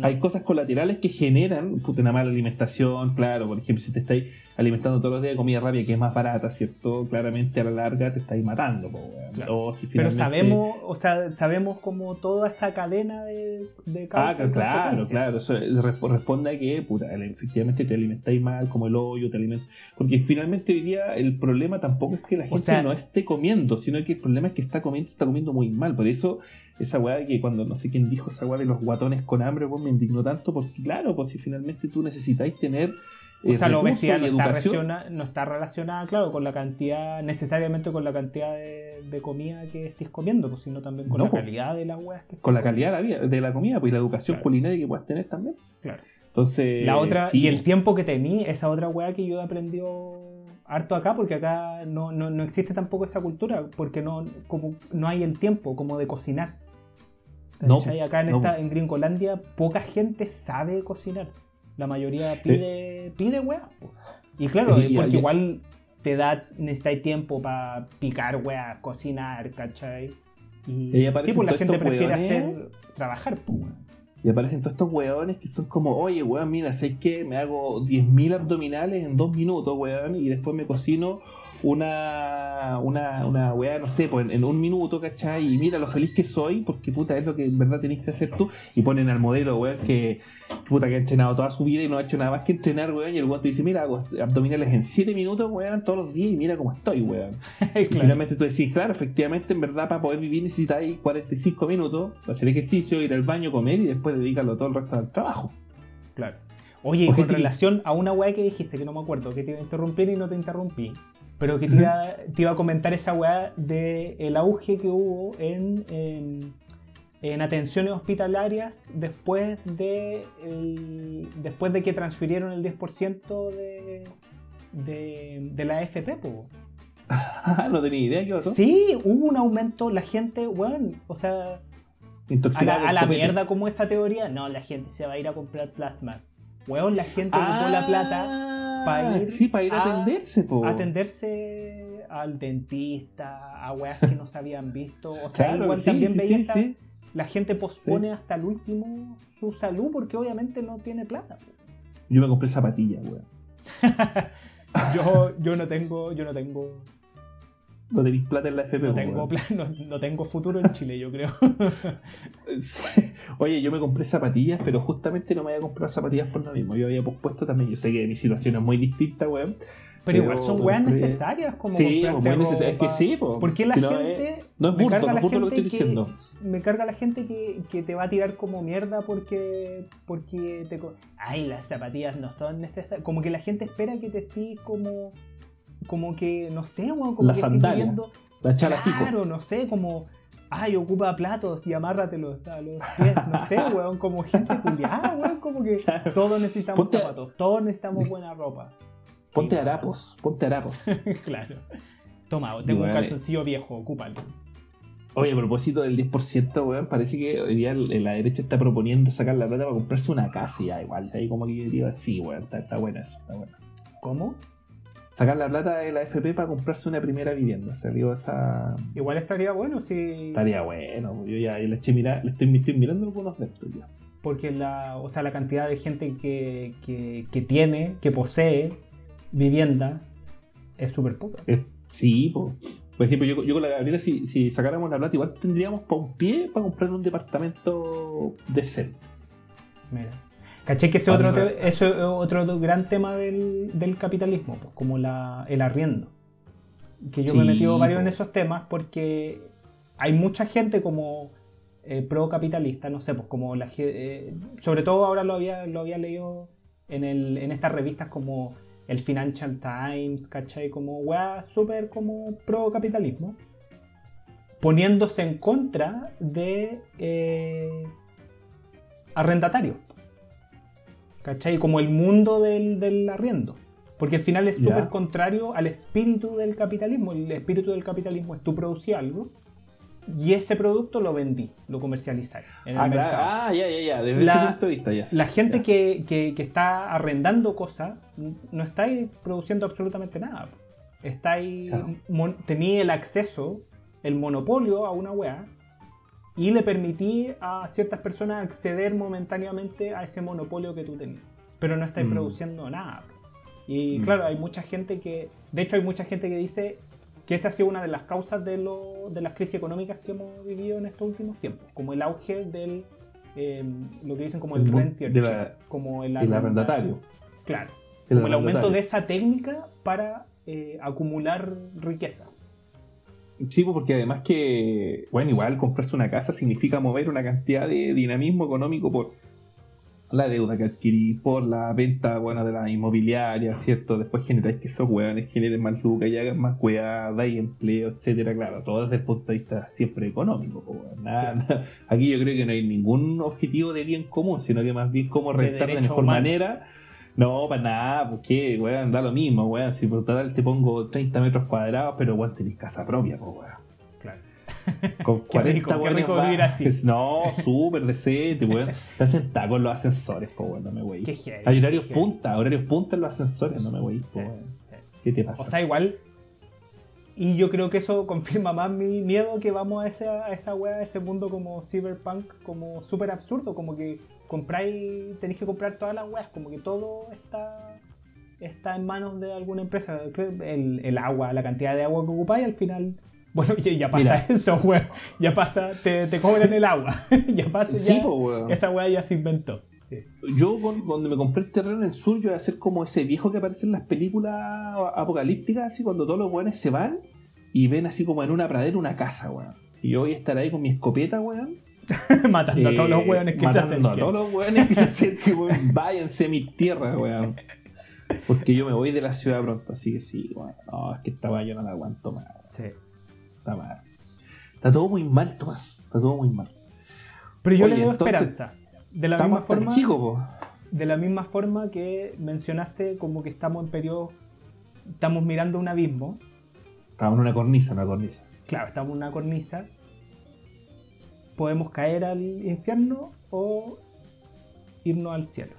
Hay cosas colaterales que generan puta, una mala alimentación, claro, por ejemplo, si te estáis alimentando todos los días de comida rápida que es más barata, ¿cierto? Claramente a la larga te estáis matando, po. Claro. O si Pero sabemos, o sea, sabemos como toda esta cadena de, de Ah, causas y claro, claro. Eso resp- responde a que, puta, efectivamente te alimentáis mal, como el hoyo, te alimentas. Porque finalmente hoy día el problema tampoco es que la O gente sea- no esté comiendo, sino que el problema es que está comiendo, está comiendo muy mal. Por eso, esa weá de que cuando no sé quién dijo esa weá de los guatones con hambre, pues me indignó tanto, porque claro, pues si finalmente tú necesitáis tener. O eh, sea, la obesidad no está, relaciona- no está relacionada, claro, con la cantidad, necesariamente con la cantidad de, de comida que estés comiendo, pues, sino también con No, la pues. calidad de las weas que Con la comiendo. calidad de la, vida, de la comida, pues y la educación Claro. culinaria que puedas tener también. Claro. Entonces. La otra, sí, y el tiempo que tení, esa otra wea que yo he aprendido harto acá, porque acá no, no, no existe tampoco esa cultura, porque no, como, no hay el tiempo como de cocinar. No, acá en, no, esta, en Gringolandia poca gente sabe cocinar. La mayoría pide, pide po. Y claro, Y- porque y- igual te da, necesitáis tiempo para picar, weá, cocinar, ¿cachai? Y, Y sí, pues la gente prefiere weones. hacer, trabajar, pues, weón. Y aparecen todos estos weones que son como, oye, weón, mira, sé que me hago 10.000 abdominales en dos minutos, weón, y después me cocino una, una, una weá, no sé, pues en, en un minuto, ¿cachai? Y mira lo feliz que soy, porque puta, es lo que en verdad tenés que hacer tú. Y ponen al modelo, weón, que puta, que ha entrenado toda su vida y no ha hecho nada más que entrenar, weón, y el weón te dice, mira, hago abdominales en 7 minutos, weón, todos los días, y mira cómo estoy, weón. (laughs) Y Claro. finalmente tú decís, claro, efectivamente, en verdad, para poder vivir necesitáis 45 minutos, hacer ejercicio, ir al baño, comer y después dedicarlo todo el resto al trabajo. Claro. Oye, y O con relación a una weá que dijiste, que no me acuerdo, que te iba a interrumpir y no te interrumpí, pero que te iba, te iba a comentar esa weá de el auge que hubo en, en, en atenciones hospitalarias después de, el- después de que transfirieron el 10% de, de, de la AFP, po. (laughs) no tenía idea qué pasó. Sí, hubo un aumento, la gente, weón, o sea, a la, a la mierda como esa teoría, no, la gente se va a ir a comprar plasma. Weón, la gente ocupó la plata pa' ir Sí, para ir a, atenderse, po. atenderse al dentista, a weas que no se habían visto. O sea, Claro, igual sí, también sí, veía sí, la gente pospone hasta el último su salud porque obviamente no tiene plata. Yo me compré zapatillas, weón. (laughs) Yo, yo no tengo, yo no tengo, No tenéis plata en la FP, no tengo plan, (laughs) no, no tengo futuro en Chile, yo creo. (laughs) Sí. Oye, yo me compré zapatillas, pero justamente no me había comprado zapatillas por lo mismo. Yo había pospuesto también. Yo sé que mi situación es muy distinta, weón. Pero, Pero igual son weas necesarias como Sí, muy necesario. Es que sí, po. ¿Por qué la Si no, gente es- No es burdo, no es burdo lo que estoy que- diciendo. me carga la gente que, que te va a tirar como mierda porque porque te ay las zapatillas no son necesarias como que la gente espera que te estés como como que no sé weón, como La que sandalia, viviendo- La chalacico. claro no sé como ay ocupa platos y amárratelos a los pies no sé (laughs) weón como gente culiada weón como que Claro. todos necesitamos Ponte- zapatos todos necesitamos buena ropa Sí, Ponte harapos, ponte harapos. (laughs) claro toma Sí, tengo un calzoncillo viejo ocúpalo Oye, a propósito del 10%, weón, parece que hoy día la derecha está proponiendo sacar la plata para comprarse una casa y ya, igual. Ahí como que yo digo, sí, weón, está, está buena eso, está buena. ¿cómo? Sacar la plata de la FP para comprarse una primera vivienda. Salió esa. Igual estaría bueno si Estaría bueno. Yo ya le, eché mira, le estoy, estoy mirando algunos de estos ya. porque la, o sea, la cantidad de gente que, que, que tiene, que posee vivienda es súper poca. Sí, po. por ejemplo, yo, yo con la Gabriela, si, si sacáramos la plata, igual tendríamos para un pie para comprar un departamento decente. Mira. ¿Caché que ese otro, te- otro gran tema del, del capitalismo, pues, como la, el arriendo? Que yo me he metido varios en esos temas porque hay mucha gente como eh, pro capitalista, no sé, pues como la eh, sobre todo ahora lo había, lo había leído en, el, en estas revistas como el Financial Times, ¿cachai? Como weá súper como pro capitalismo, poniéndose en contra de eh, arrendatarios. ¿Cachai? Como el mundo del, del arriendo. Porque al final es súper contrario al espíritu del capitalismo. El espíritu del capitalismo es tú producir algo y ese producto lo vendí, lo el Ah, claro. ah, ya, ya, ya. Desde La- ese punto de vista, ya. La gente Ya. que, que- que está arrendando cosas no está ahí produciendo absolutamente nada. Está ahí, Claro. mon- tenía el acceso, el monopolio a una weá y le permití a ciertas personas acceder momentáneamente a ese monopolio que tú tenías. Pero no estáis Mm. produciendo nada. Y Mm. claro, hay mucha gente que, de hecho hay mucha gente que dice que esa ha sido una de las causas de, lo- de las crisis económicas que hemos vivido en estos últimos tiempos, como el auge del, eh, lo que dicen como el, El rentier como el, El arrendatario. Claro, El como el aumento de esa técnica para eh, acumular riqueza. Sí, porque además que, bueno, igual comprarse una casa significa mover una cantidad de dinamismo económico por la deuda que adquirí, por la venta, bueno, de la inmobiliaria, ¿cierto? Después generáis que esos hueones generen más lucas y hagan más weas, dais empleo, etcétera, claro, todo desde el punto de vista siempre económico, pues. Nada- nada. Aquí yo creo que no hay ningún objetivo de bien común, sino que más bien cómo De rentar de, derecho mejor humano. manera. No, para nada, porque, weón, da lo mismo, weón. Si por total te pongo 30 metros cuadrados, pero weón, tenés casa propia, pues, weón. Claro. Con (laughs) Qué 40 rico, qué weones rico más. vivir así. (laughs) No, súper decente, weón. Te hacen tacos los ascensores, po, weón, no me wey. Hay horarios punta, horarios punta en los ascensores, no me wey, Sí, weón. ¿Qué te pasa? O sea, igual. Y yo creo que eso confirma más mi miedo que vamos a esa, a esa wea, a ese mundo como cyberpunk, como súper absurdo, como que compráis, tenéis que comprar todas las weas, como que todo está, está en manos de alguna empresa. El, el agua, la cantidad de agua que ocupáis, al final, (laughs) bueno, ya, pasa Mira. eso, weón. Ya pasa, te, te cobran el agua. (laughs) ya pasa, sí, ya, po, weón. esa wea ya se inventó. Sí. Yo, cuando me compré el terreno en el sur, yo iba a ser como ese viejo que aparece en las películas apocalípticas, así cuando todos los weones se van y ven así como en una pradera una casa, weón. Y yo voy a estar ahí con mi escopeta, weón. (laughs) Matando a todos los eh, weones que se acerquen. a todos los weones que se acerquen, weón. (laughs) Váyanse a mis tierras, weón. Porque yo me voy de la ciudad pronto, así que sí, weón. No, es que esta yo no la aguanto más. Sí. Está mal. Está todo muy mal, Tomás. Está todo muy mal. Pero yo Oye, le veo entonces, esperanza. De la misma forma. chico, po. de la misma forma que mencionaste como que estamos en periodo, estamos mirando un abismo, Estamos en una cornisa, una cornisa. claro, estamos en una cornisa, podemos caer al infierno o irnos al cielo.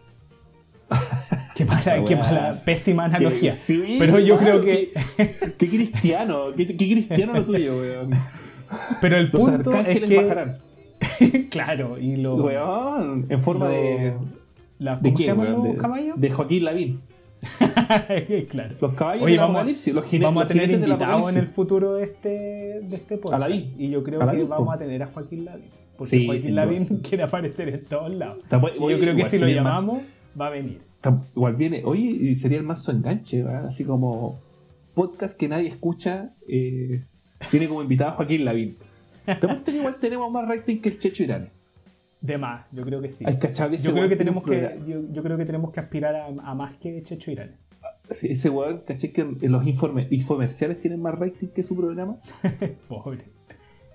(laughs) Qué mala, La qué mala, pésima analogía. Sí, Pero yo creo que, Qué, qué cristiano, qué, qué cristiano lo tuyo, weón. pero el Los punto es que, bajarán. (laughs) claro, y lo, Weón, en forma lo- de. la- ¿De ¿cómo se quién, weón? De, de Joaquín Lavín. (laughs) claro. Los caballos Oye, del vamos, a- apocalipsis, los jinetes, vamos a los tener jinetes del invitado en el futuro de este, de este podcast. Y yo creo que vamos a tener a Joaquín Lavín. Porque Sí, Joaquín Lavín quiere aparecer en todos lados. Y yo creo que si lo más- llamamos, va a venir. igual viene, oye, sería el manso enganche, ¿verdad? Así como podcast que nadie escucha, eh, tiene como invitado a Joaquín Lavín. Que igual tenemos más rating que el Checho Irán. De más, yo creo que sí. Cachado que ese Yo creo que tenemos que, yo, yo creo que tenemos que aspirar a, a más que Checho Irán. Sí, Ese weón, caché que en los informe, infomerciales tienen más rating que su programa. (laughs) Pobre.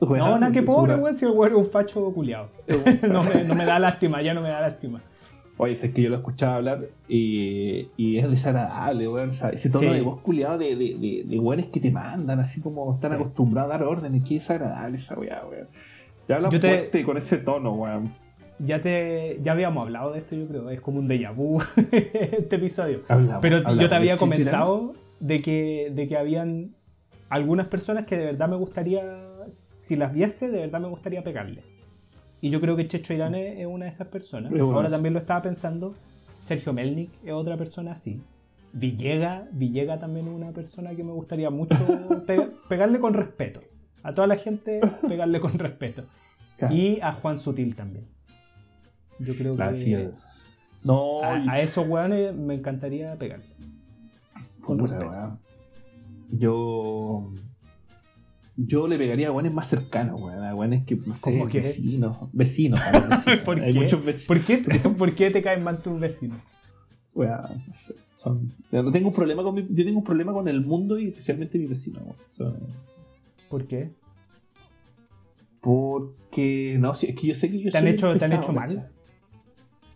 Weón, no, nada que pobre, weón, si el weón es un facho culiado. (laughs) no, me, no me da lástima, ya no me da lástima. Oye, es que yo lo escuchaba hablar y, y es desagradable, weón. o sea, ese tono Sí. de voz culiado de, de, de, de weones que te mandan, así como están Sí. acostumbrados a dar órdenes. Qué desagradable esa weá, weón. Te hablan Yo te- fuerte con ese tono, weón. Ya te ya habíamos hablado de esto, yo creo. Es como un déjà vu (laughs) este episodio. Hablamos, Pero hablamos yo te había comentado de que, de que habían algunas personas que de verdad me gustaría, si las viese, de verdad me gustaría pegarles. Y yo creo que Checho Irán es una de esas personas. Bueno Ahora también lo estaba pensando. Sergio Melnik es otra persona así. Villega, Villega también es una persona que me gustaría mucho (laughs) pe- pegarle con respeto. A toda la gente pegarle con respeto. Claro. Y a Juan Sutil también. Yo creo que. No, a, esos weones me encantaría pegarle. con puta. Yo. Yo le pegaría a weones más cercanos, weón. A weones que, no sé, vecinos. Vecinos, (laughs) vecinos. ¿Por Hay qué? muchos vecinos. ¿Por qué, (laughs) ¿Por qué te caen mal tus vecinos? Weón, no sé, son, yo tengo un problema con mi- yo tengo un problema con el mundo y especialmente mi vecino, weón. Son- ¿Por qué? porque no, es que yo sé que yo ¿Te han soy hecho, ¿te han hecho mal?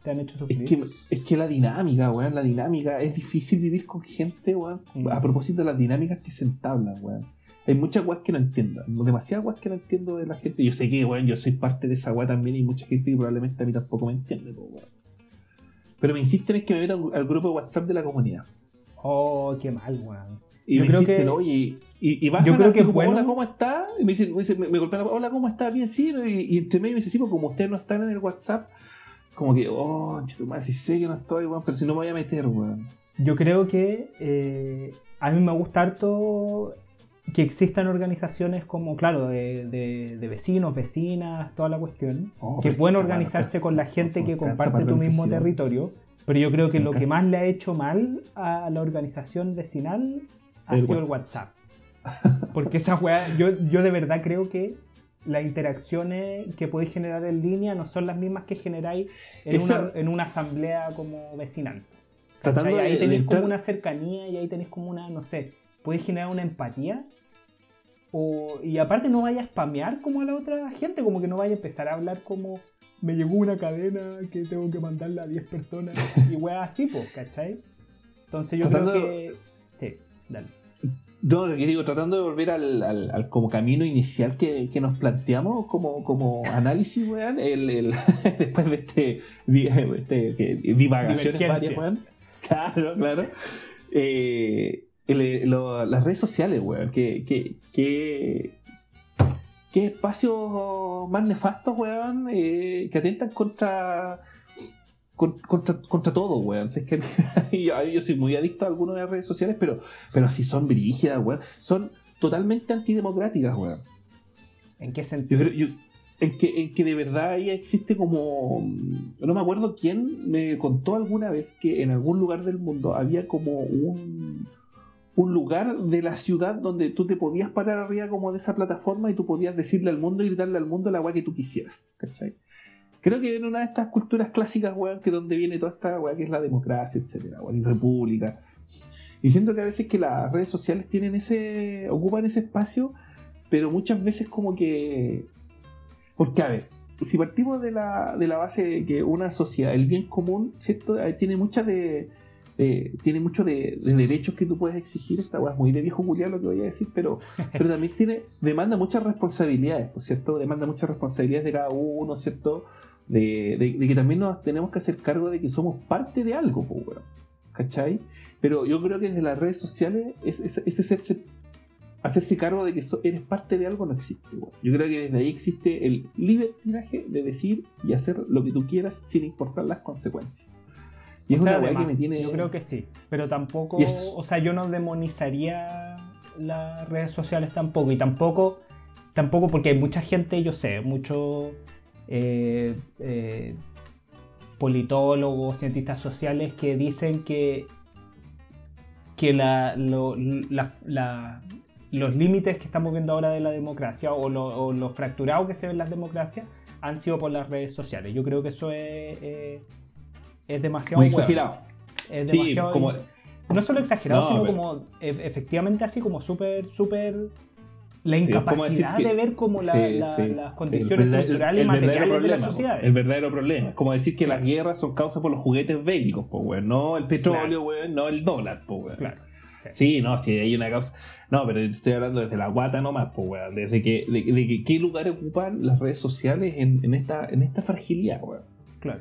¿Te han hecho Es que, es que la dinámica, weón, la dinámica, es difícil vivir con gente, weón. Mm. A propósito de las dinámicas que se entablan, weón. Hay muchas weas que no entiendo, demasiadas weas que no entiendo de la gente. Yo sé que, weón, yo soy parte de esa wea también y mucha gente que probablemente a mí tampoco me entiende, weón. Pero me insisten en que me meta al grupo de WhatsApp de la comunidad. Oh, qué mal, weón. Y Yo me creo insisten, que- oye, y, y bajan yo creo así que es como, bueno- hola, ¿cómo está? Y me dicen, me, dicen- me, me golpean la- hola, ¿cómo está? Bien, sí. y entre medio me dicen, sí, pues como ustedes no están en el WhatsApp, como que, oh, tu madre, si sé que no estoy, weón, pero si no me voy a meter, weón. Yo creo que eh, a mí me gusta harto que existan organizaciones como, claro, de, de- de vecinos, vecinas, toda la cuestión. Oh, que weón, organizarse con la gente que comparte tu mismo territorio. Pero yo creo que lo que más le ha hecho mal a la organización vecinal ha El sido el WhatsApp. Porque esa weá, yo, yo de verdad creo que las interacciones que podéis generar en línea no son las mismas que generáis en, Esa- una, en una asamblea como vecinal. Tratando de- ahí tenéis como una cercanía y ahí tenéis como una, no sé, podéis generar una empatía. O, y aparte no vaya a spamear como a la otra gente, como que no vaya a empezar a hablar como me llegó una cadena que tengo que mandarla a 10 personas (laughs) y weas así, pues, ¿cachai? Entonces yo Tratando creo que... Sí, dale. No, que digo, tratando de volver al, al, al como camino inicial que, que, nos planteamos como, como análisis, weón, el, el (laughs) después de este, este divagaciones varias, weón. Claro, claro. Eh, el, lo, las redes sociales, weón, que, que, que, qué espacios más nefastos, weón, eh, que atentan contra contra, contra todo, weón. es que (laughs) yo, soy muy adicto a algunas de las redes sociales, pero, pero sí son brígidas, weón. Son totalmente antidemocráticas, weón. ¿En qué sentido? en, que, en que de verdad ahí existe como... No me acuerdo quién me contó alguna vez que en algún lugar del mundo había como un, un lugar de la ciudad donde tú te podías parar arriba como de esa plataforma y tú podías decirle al mundo y darle al mundo la agua que tú quisieras, ¿cachai? Creo que en una de estas culturas clásicas, weón, que donde viene toda esta weá que es la democracia, etcétera, weón, y república. Y siento que a veces que las redes sociales tienen ese. ocupan ese espacio, pero muchas veces como que. Porque, a ver, si partimos de la, de la base de que una sociedad, el bien común, ¿cierto? Tiene muchas de. tiene mucho de, derechos que tú puedes exigir. Esta weá es muy de viejo culiado lo que voy a decir, pero, (laughs) pero también tiene, demanda muchas responsabilidades, ¿cierto? Demanda muchas responsabilidades de cada uno, ¿cierto? De, que también nos tenemos que hacer cargo de que somos parte de algo, ¿cachai? Pero yo creo que desde las redes sociales ese, hacerse, cargo de que eres parte de algo no existe. Yo creo que desde ahí existe el libertinaje de decir y hacer lo que tú quieras sin importar las consecuencias. Y es una weá que me tiene. Yo creo que sí, pero tampoco. O sea, yo no demonizaría las redes sociales tampoco. Y tampoco, tampoco porque hay mucha gente, yo sé, mucho eh, eh, politólogos, cientistas sociales que dicen que, que los límites que estamos viendo ahora de la democracia o lo, fracturado que se ven las democracias han sido por las redes sociales. Yo creo que eso es, eh, es demasiado... Muy exagerado. Es demasiado... No solo exagerado, sino como e, efectivamente así como súper, súper la incapacidad de ver como las condiciones culturales y materiales de la sociedad. El verdadero problema. Es como decir que las guerras son causas por los juguetes bélicos, pues, no el petróleo, no el dólar, pues, Claro. Sí. no, sí, hay una causa. No, pero estoy hablando desde la guata nomás, pues, weón. Desde que, de, qué lugar ocupan las redes sociales en, en, esta, en esta fragilidad, weón. Claro.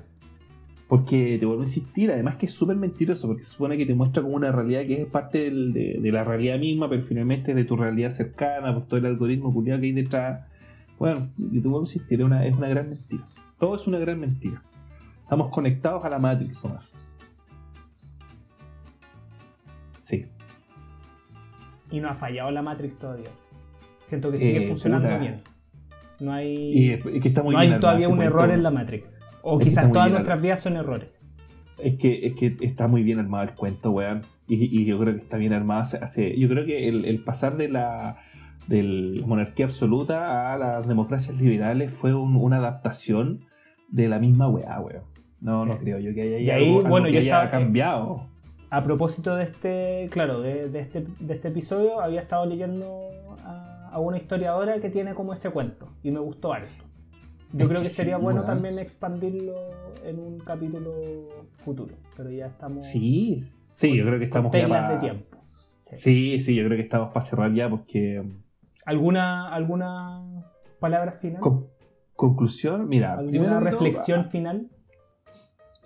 Porque te vuelvo a insistir, además que es súper mentiroso, porque se supone que te muestra como una realidad que es parte de, la realidad misma, pero finalmente es de tu realidad cercana, por todo el algoritmo culiado que hay detrás. Bueno, y te vuelvo a insistir, es una, es una gran mentira. Todo es una gran mentira. Estamos conectados a la Matrix más. Sí. Y no ha fallado la Matrix todavía. Siento que sigue eh, funcionando bien. No hay, y que está muy no hay todavía un error en la Matrix. O quizás todas nuestras vidas son errores. Es que, es que está muy bien armado el cuento, weón. Y, yo creo que está bien armado. Hace, yo creo que el, pasar de la, monarquía absoluta a las democracias liberales fue una adaptación de la misma weá, weón. No, no creo yo que haya, y ahí, bueno, que haya cambiado. A propósito de este, claro, de, este, de este episodio, había estado leyendo a, a, una historiadora que tiene como ese cuento y me gustó harto. Yo creo que, sería bueno también expandirlo en un capítulo futuro, pero ya estamos. Sí, sí, yo creo que estamos ya para... de tiempo. Sí. sí. yo creo que estamos para cerrar ya porque. ¿Alguna, alguna palabra final? conclusión, mira. ¿Alguna reflexión final?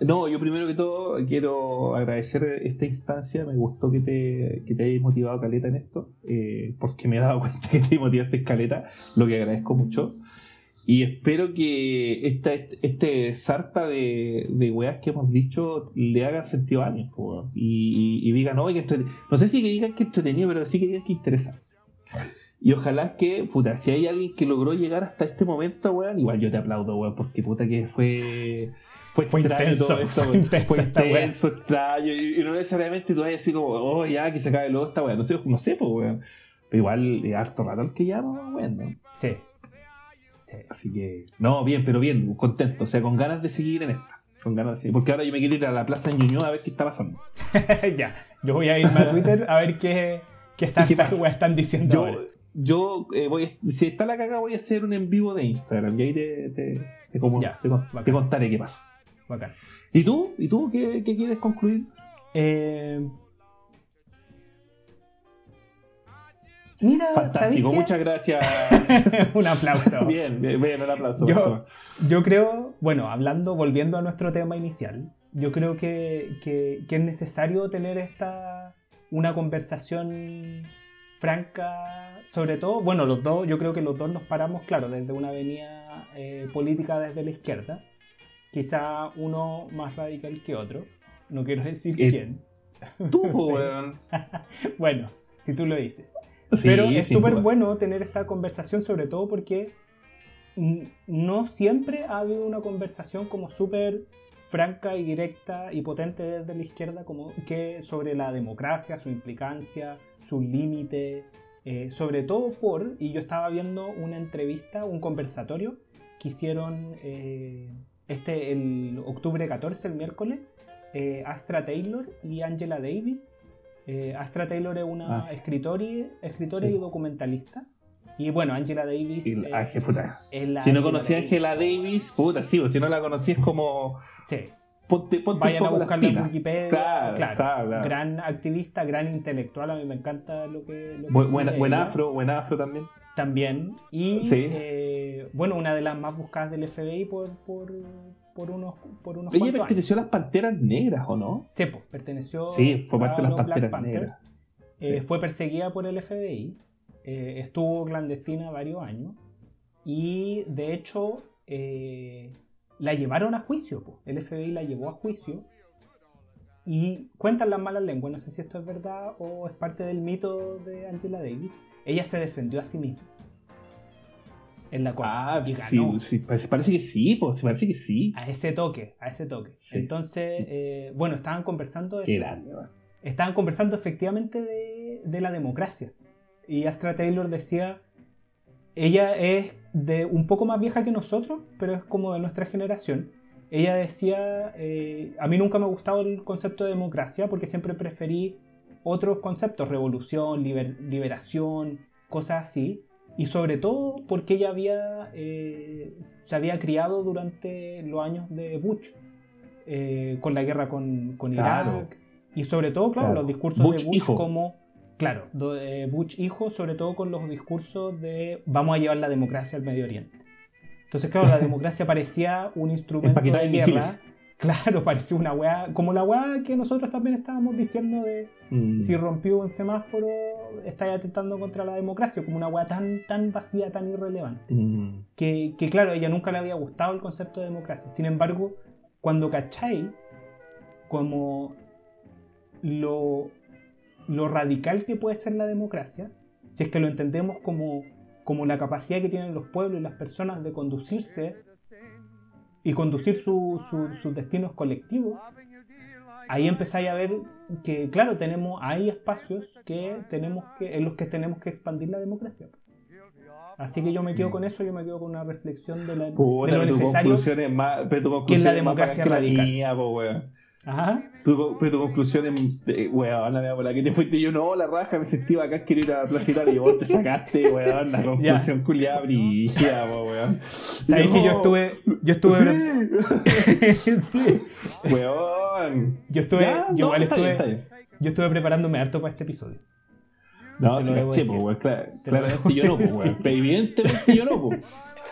No, yo primero que todo quiero agradecer esta instancia. Me gustó que te, que te hayas motivado Caleta en esto, eh, porque me he dado (laughs) cuenta que te motivaste Caleta, lo que agradezco mucho. Y espero que esta, este sarta de, de weas que hemos dicho le hagan sentido a alguien, y, y, digan, no, que no sé si que digan que entretenido, pero sí que digan que interesante. Y ojalá que, puta, si hay alguien que logró llegar hasta este momento, weón, igual yo te aplaudo, weón, porque puta que fue. Fue, extraño todo esto, Fue intenso, extraño. Y, no necesariamente tú vayas así como, oh, ya, que se acabe luego esta weón. No sé, no sé, pues, weón. Pero igual, harto rato que ya, weón, ¿no? Sí. Así que, no, bien, pero bien, contento. O sea, con ganas de seguir en esta. Con ganas de seguir. Porque ahora yo me quiero ir a la plaza en Ñuñoa a ver qué está pasando. (laughs) ya, yo voy a irme a Twitter a ver qué, qué, están, (laughs) ¿Qué están diciendo. Yo, yo eh, voy si está la caga, voy a hacer un en vivo de Instagram y ahí te, te, te, contaré qué pasa. Bacán. ¿Y tú? ¿Y tú qué, qué quieres concluir? Eh, Mira, Fantástico, muchas gracias. (laughs) un aplauso. bien, bien, bien, un aplauso. Yo, yo, creo, bueno, hablando, volviendo a nuestro tema inicial, yo creo que, que, que es necesario tener esta una conversación franca, sobre todo, bueno, los dos, yo creo que los dos nos paramos, claro, desde una avenida eh, política desde la izquierda, quizá uno más radical que otro, no quiero decir quién. Tú, (laughs) weón. (laughs) bueno, si tú lo dices. Pero es súper bueno tener esta conversación, sobre todo porque no siempre ha habido una conversación como súper franca y directa y potente desde la izquierda como que sobre la democracia, su implicancia, sus límites, eh, sobre todo por, y yo estaba viendo una entrevista, un conversatorio que hicieron eh, este el octubre 14, el miércoles, eh, Astra Taylor y Angela Davis. Astra Taylor es una ah. escritora, y, escritora y documentalista. Y bueno, Angela Davis. si no conocía a Angela Davis, puta, sí, si no la conocía es como. Sí. Ponte, Vayan a buscarla en Wikipedia. Claro, Gran activista, gran intelectual. A mí me encanta lo que. buen, afro, buen afro también. También. Y eh, bueno, una de las más buscadas del FBI por, por, por unos, por unos Ella perteneció a las Panteras Negras, ¿o no? Sí, pues, perteneció. Sí, fue parte de las Panteras Negras. Eh, fue perseguida por el FBI. Eh, estuvo clandestina varios años. Y de hecho la llevaron a juicio, el FBI la llevó a juicio y cuentan las malas lenguas, no sé si esto es verdad o es parte del mito de Angela Davis, ella se defendió a sí misma. En la cual ah, sí, parece, que sí, pues, parece que sí. A ese toque, a ese toque. Entonces, eh, bueno, estaban conversando de Estaban conversando efectivamente de, de la democracia. Y Astra Taylor decía, ella es de un poco más vieja que nosotros, pero es como de nuestra generación. Ella decía, eh, a mí nunca me ha gustado el concepto de democracia porque siempre preferí otros conceptos, revolución, liberación, cosas así. Y sobre todo porque ella había, eh, se había criado durante los años de Bush, eh, con la guerra con, con Irak. Y sobre todo, claro, los discursos de Bush como Claro, eh, Bush hijo, sobre todo con los discursos de vamos a llevar la democracia al Medio Oriente. Entonces, claro, la (laughs) democracia parecía un instrumento de guerra. Claro, (laughs) parecía una weá, como la weá que nosotros también estábamos diciendo de mm. si rompió un semáforo, está atentando contra la democracia, como una weá tan, tan vacía, tan irrelevante. Mm. Que, que, claro, a ella nunca le había gustado el concepto de democracia. Sin embargo, cuando cachai, como lo lo radical que puede ser la democracia, si es que lo entendemos como, como la capacidad que tienen los pueblos y las personas de conducirse y conducir sus destinos colectivos, ahí empezáis a ver que, claro, tenemos, hay espacios que tenemos que, en los que tenemos que expandir la democracia. Así que yo me quedo con eso, yo me quedo con una reflexión de, la, de lo necesario que es la democracia radical. Ajá. Tu, pero tu conclusión es, weón, la que te fuiste yo, no, la raja, me sentí bacán, quería ir a la placita y vos te sacaste, weón, la (laughs) conclusión culiada brígida, weón. Sabes que yo estuve, yo estuve... (laughs) weón. Yo estuve, yo igual estuve, yo estuve preparándome harto para este episodio. No, se caché, pues, weón, claro, claramente yo no, pues, weón, evidentemente yo no, pues.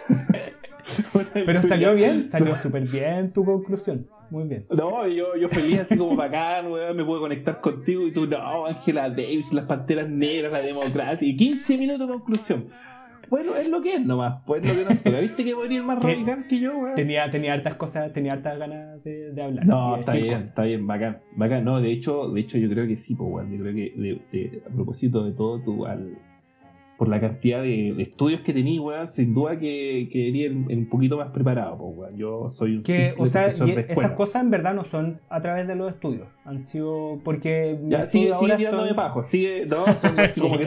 (laughs) Pero salió bien, salió súper bien tu conclusión. Muy bien. No, yo, yo feliz, así como bacán, weón, me puedo conectar contigo y tú, no, Angela Davis, las panteras negras, la democracia. Y 15 minutos de conclusión. Bueno, es lo que es nomás, pues es lo que no Pero ¿Viste que voy a ir más (laughs) radical que yo, weón? Tenía, tenía hartas cosas, tenía hartas ganas de, de hablar. No, está bien, está bien, bacán. Bacán, no, de hecho, de hecho yo creo que sí, pues, weón. Yo creo que a propósito de todo, tú al por la cantidad de, estudios que tenía, weón, sin duda que, que iría un poquito más preparado, pues, weón. Yo soy un que, o sea, esas cosas en verdad no son a través de los estudios, han sido porque ya, sigue, sigue tirándome son... sigue, no, son (laughs) como que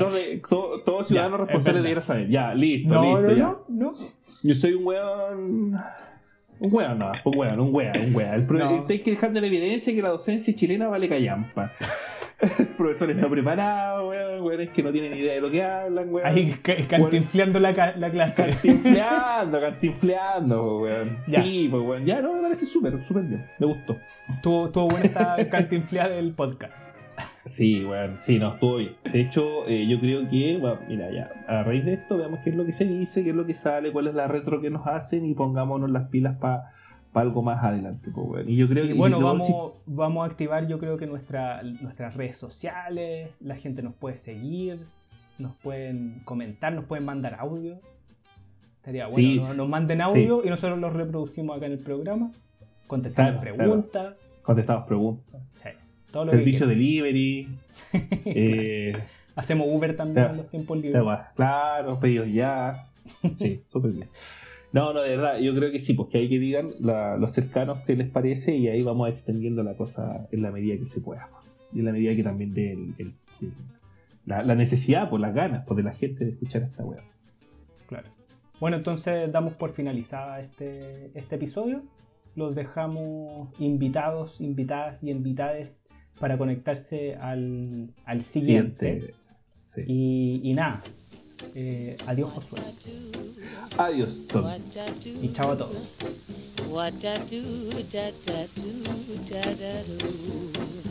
todo, todo, ciudadano responsable debiera saber, ya, listo, no, listo, no, ya. No, no, Yo soy un weón un weón, no, un weón, un weón, un weón. El no. Hay que dejar de la evidencia que la docencia chilena vale callampa. (laughs) Profesores no preparados, weón, weón, es que no tienen idea de lo que hablan, weón. Ahí cantinfleando la, la, clase. Cantinfleando, (laughs) cantinfleando, weón. Sí, pues weón, ya no, me parece súper, súper bien. Me gustó. Tuvo, tuvo buena esta (laughs) cantinfleada del podcast. Sí, bueno, sí, no, estuvo bien. De hecho, eh, yo creo que, bueno, mira, ya, a raíz de esto, veamos qué es lo que se dice, qué es lo que sale, cuál es la retro que nos hacen y pongámonos las pilas para algo más adelante. Pues, bueno. Y yo creo Sí, que bueno, y vamos, si- vamos a activar yo creo que nuestra, nuestras redes sociales, la gente nos puede seguir, nos pueden comentar, nos pueden mandar audio. Estaría bueno, nos manden audio y nosotros los reproducimos acá en el programa, contestamos Claro, preguntas, contestamos preguntas. sí, todo lo Servicio que delivery. (laughs) eh. Hacemos Uber también Claro. en los tiempos libres. claro, pedidos ya. Sí, súper bien. No, no, de verdad, yo creo que sí, pues que hay que digan la- los cercanos qué les parece y ahí vamos extendiendo la cosa en la medida que se pueda. pues. Y en la medida que también dé el- el- el- la, la necesidad, por las ganas, por de la gente de escuchar esta web. Claro. Bueno, entonces damos por finalizada este, este episodio. Los dejamos invitados, invitadas y invitades para conectarse al, al siguiente. Sí. Y, y nada, eh, adiós Josué. Adiós, Tom. Y chao a todos. What da do da da do da da do.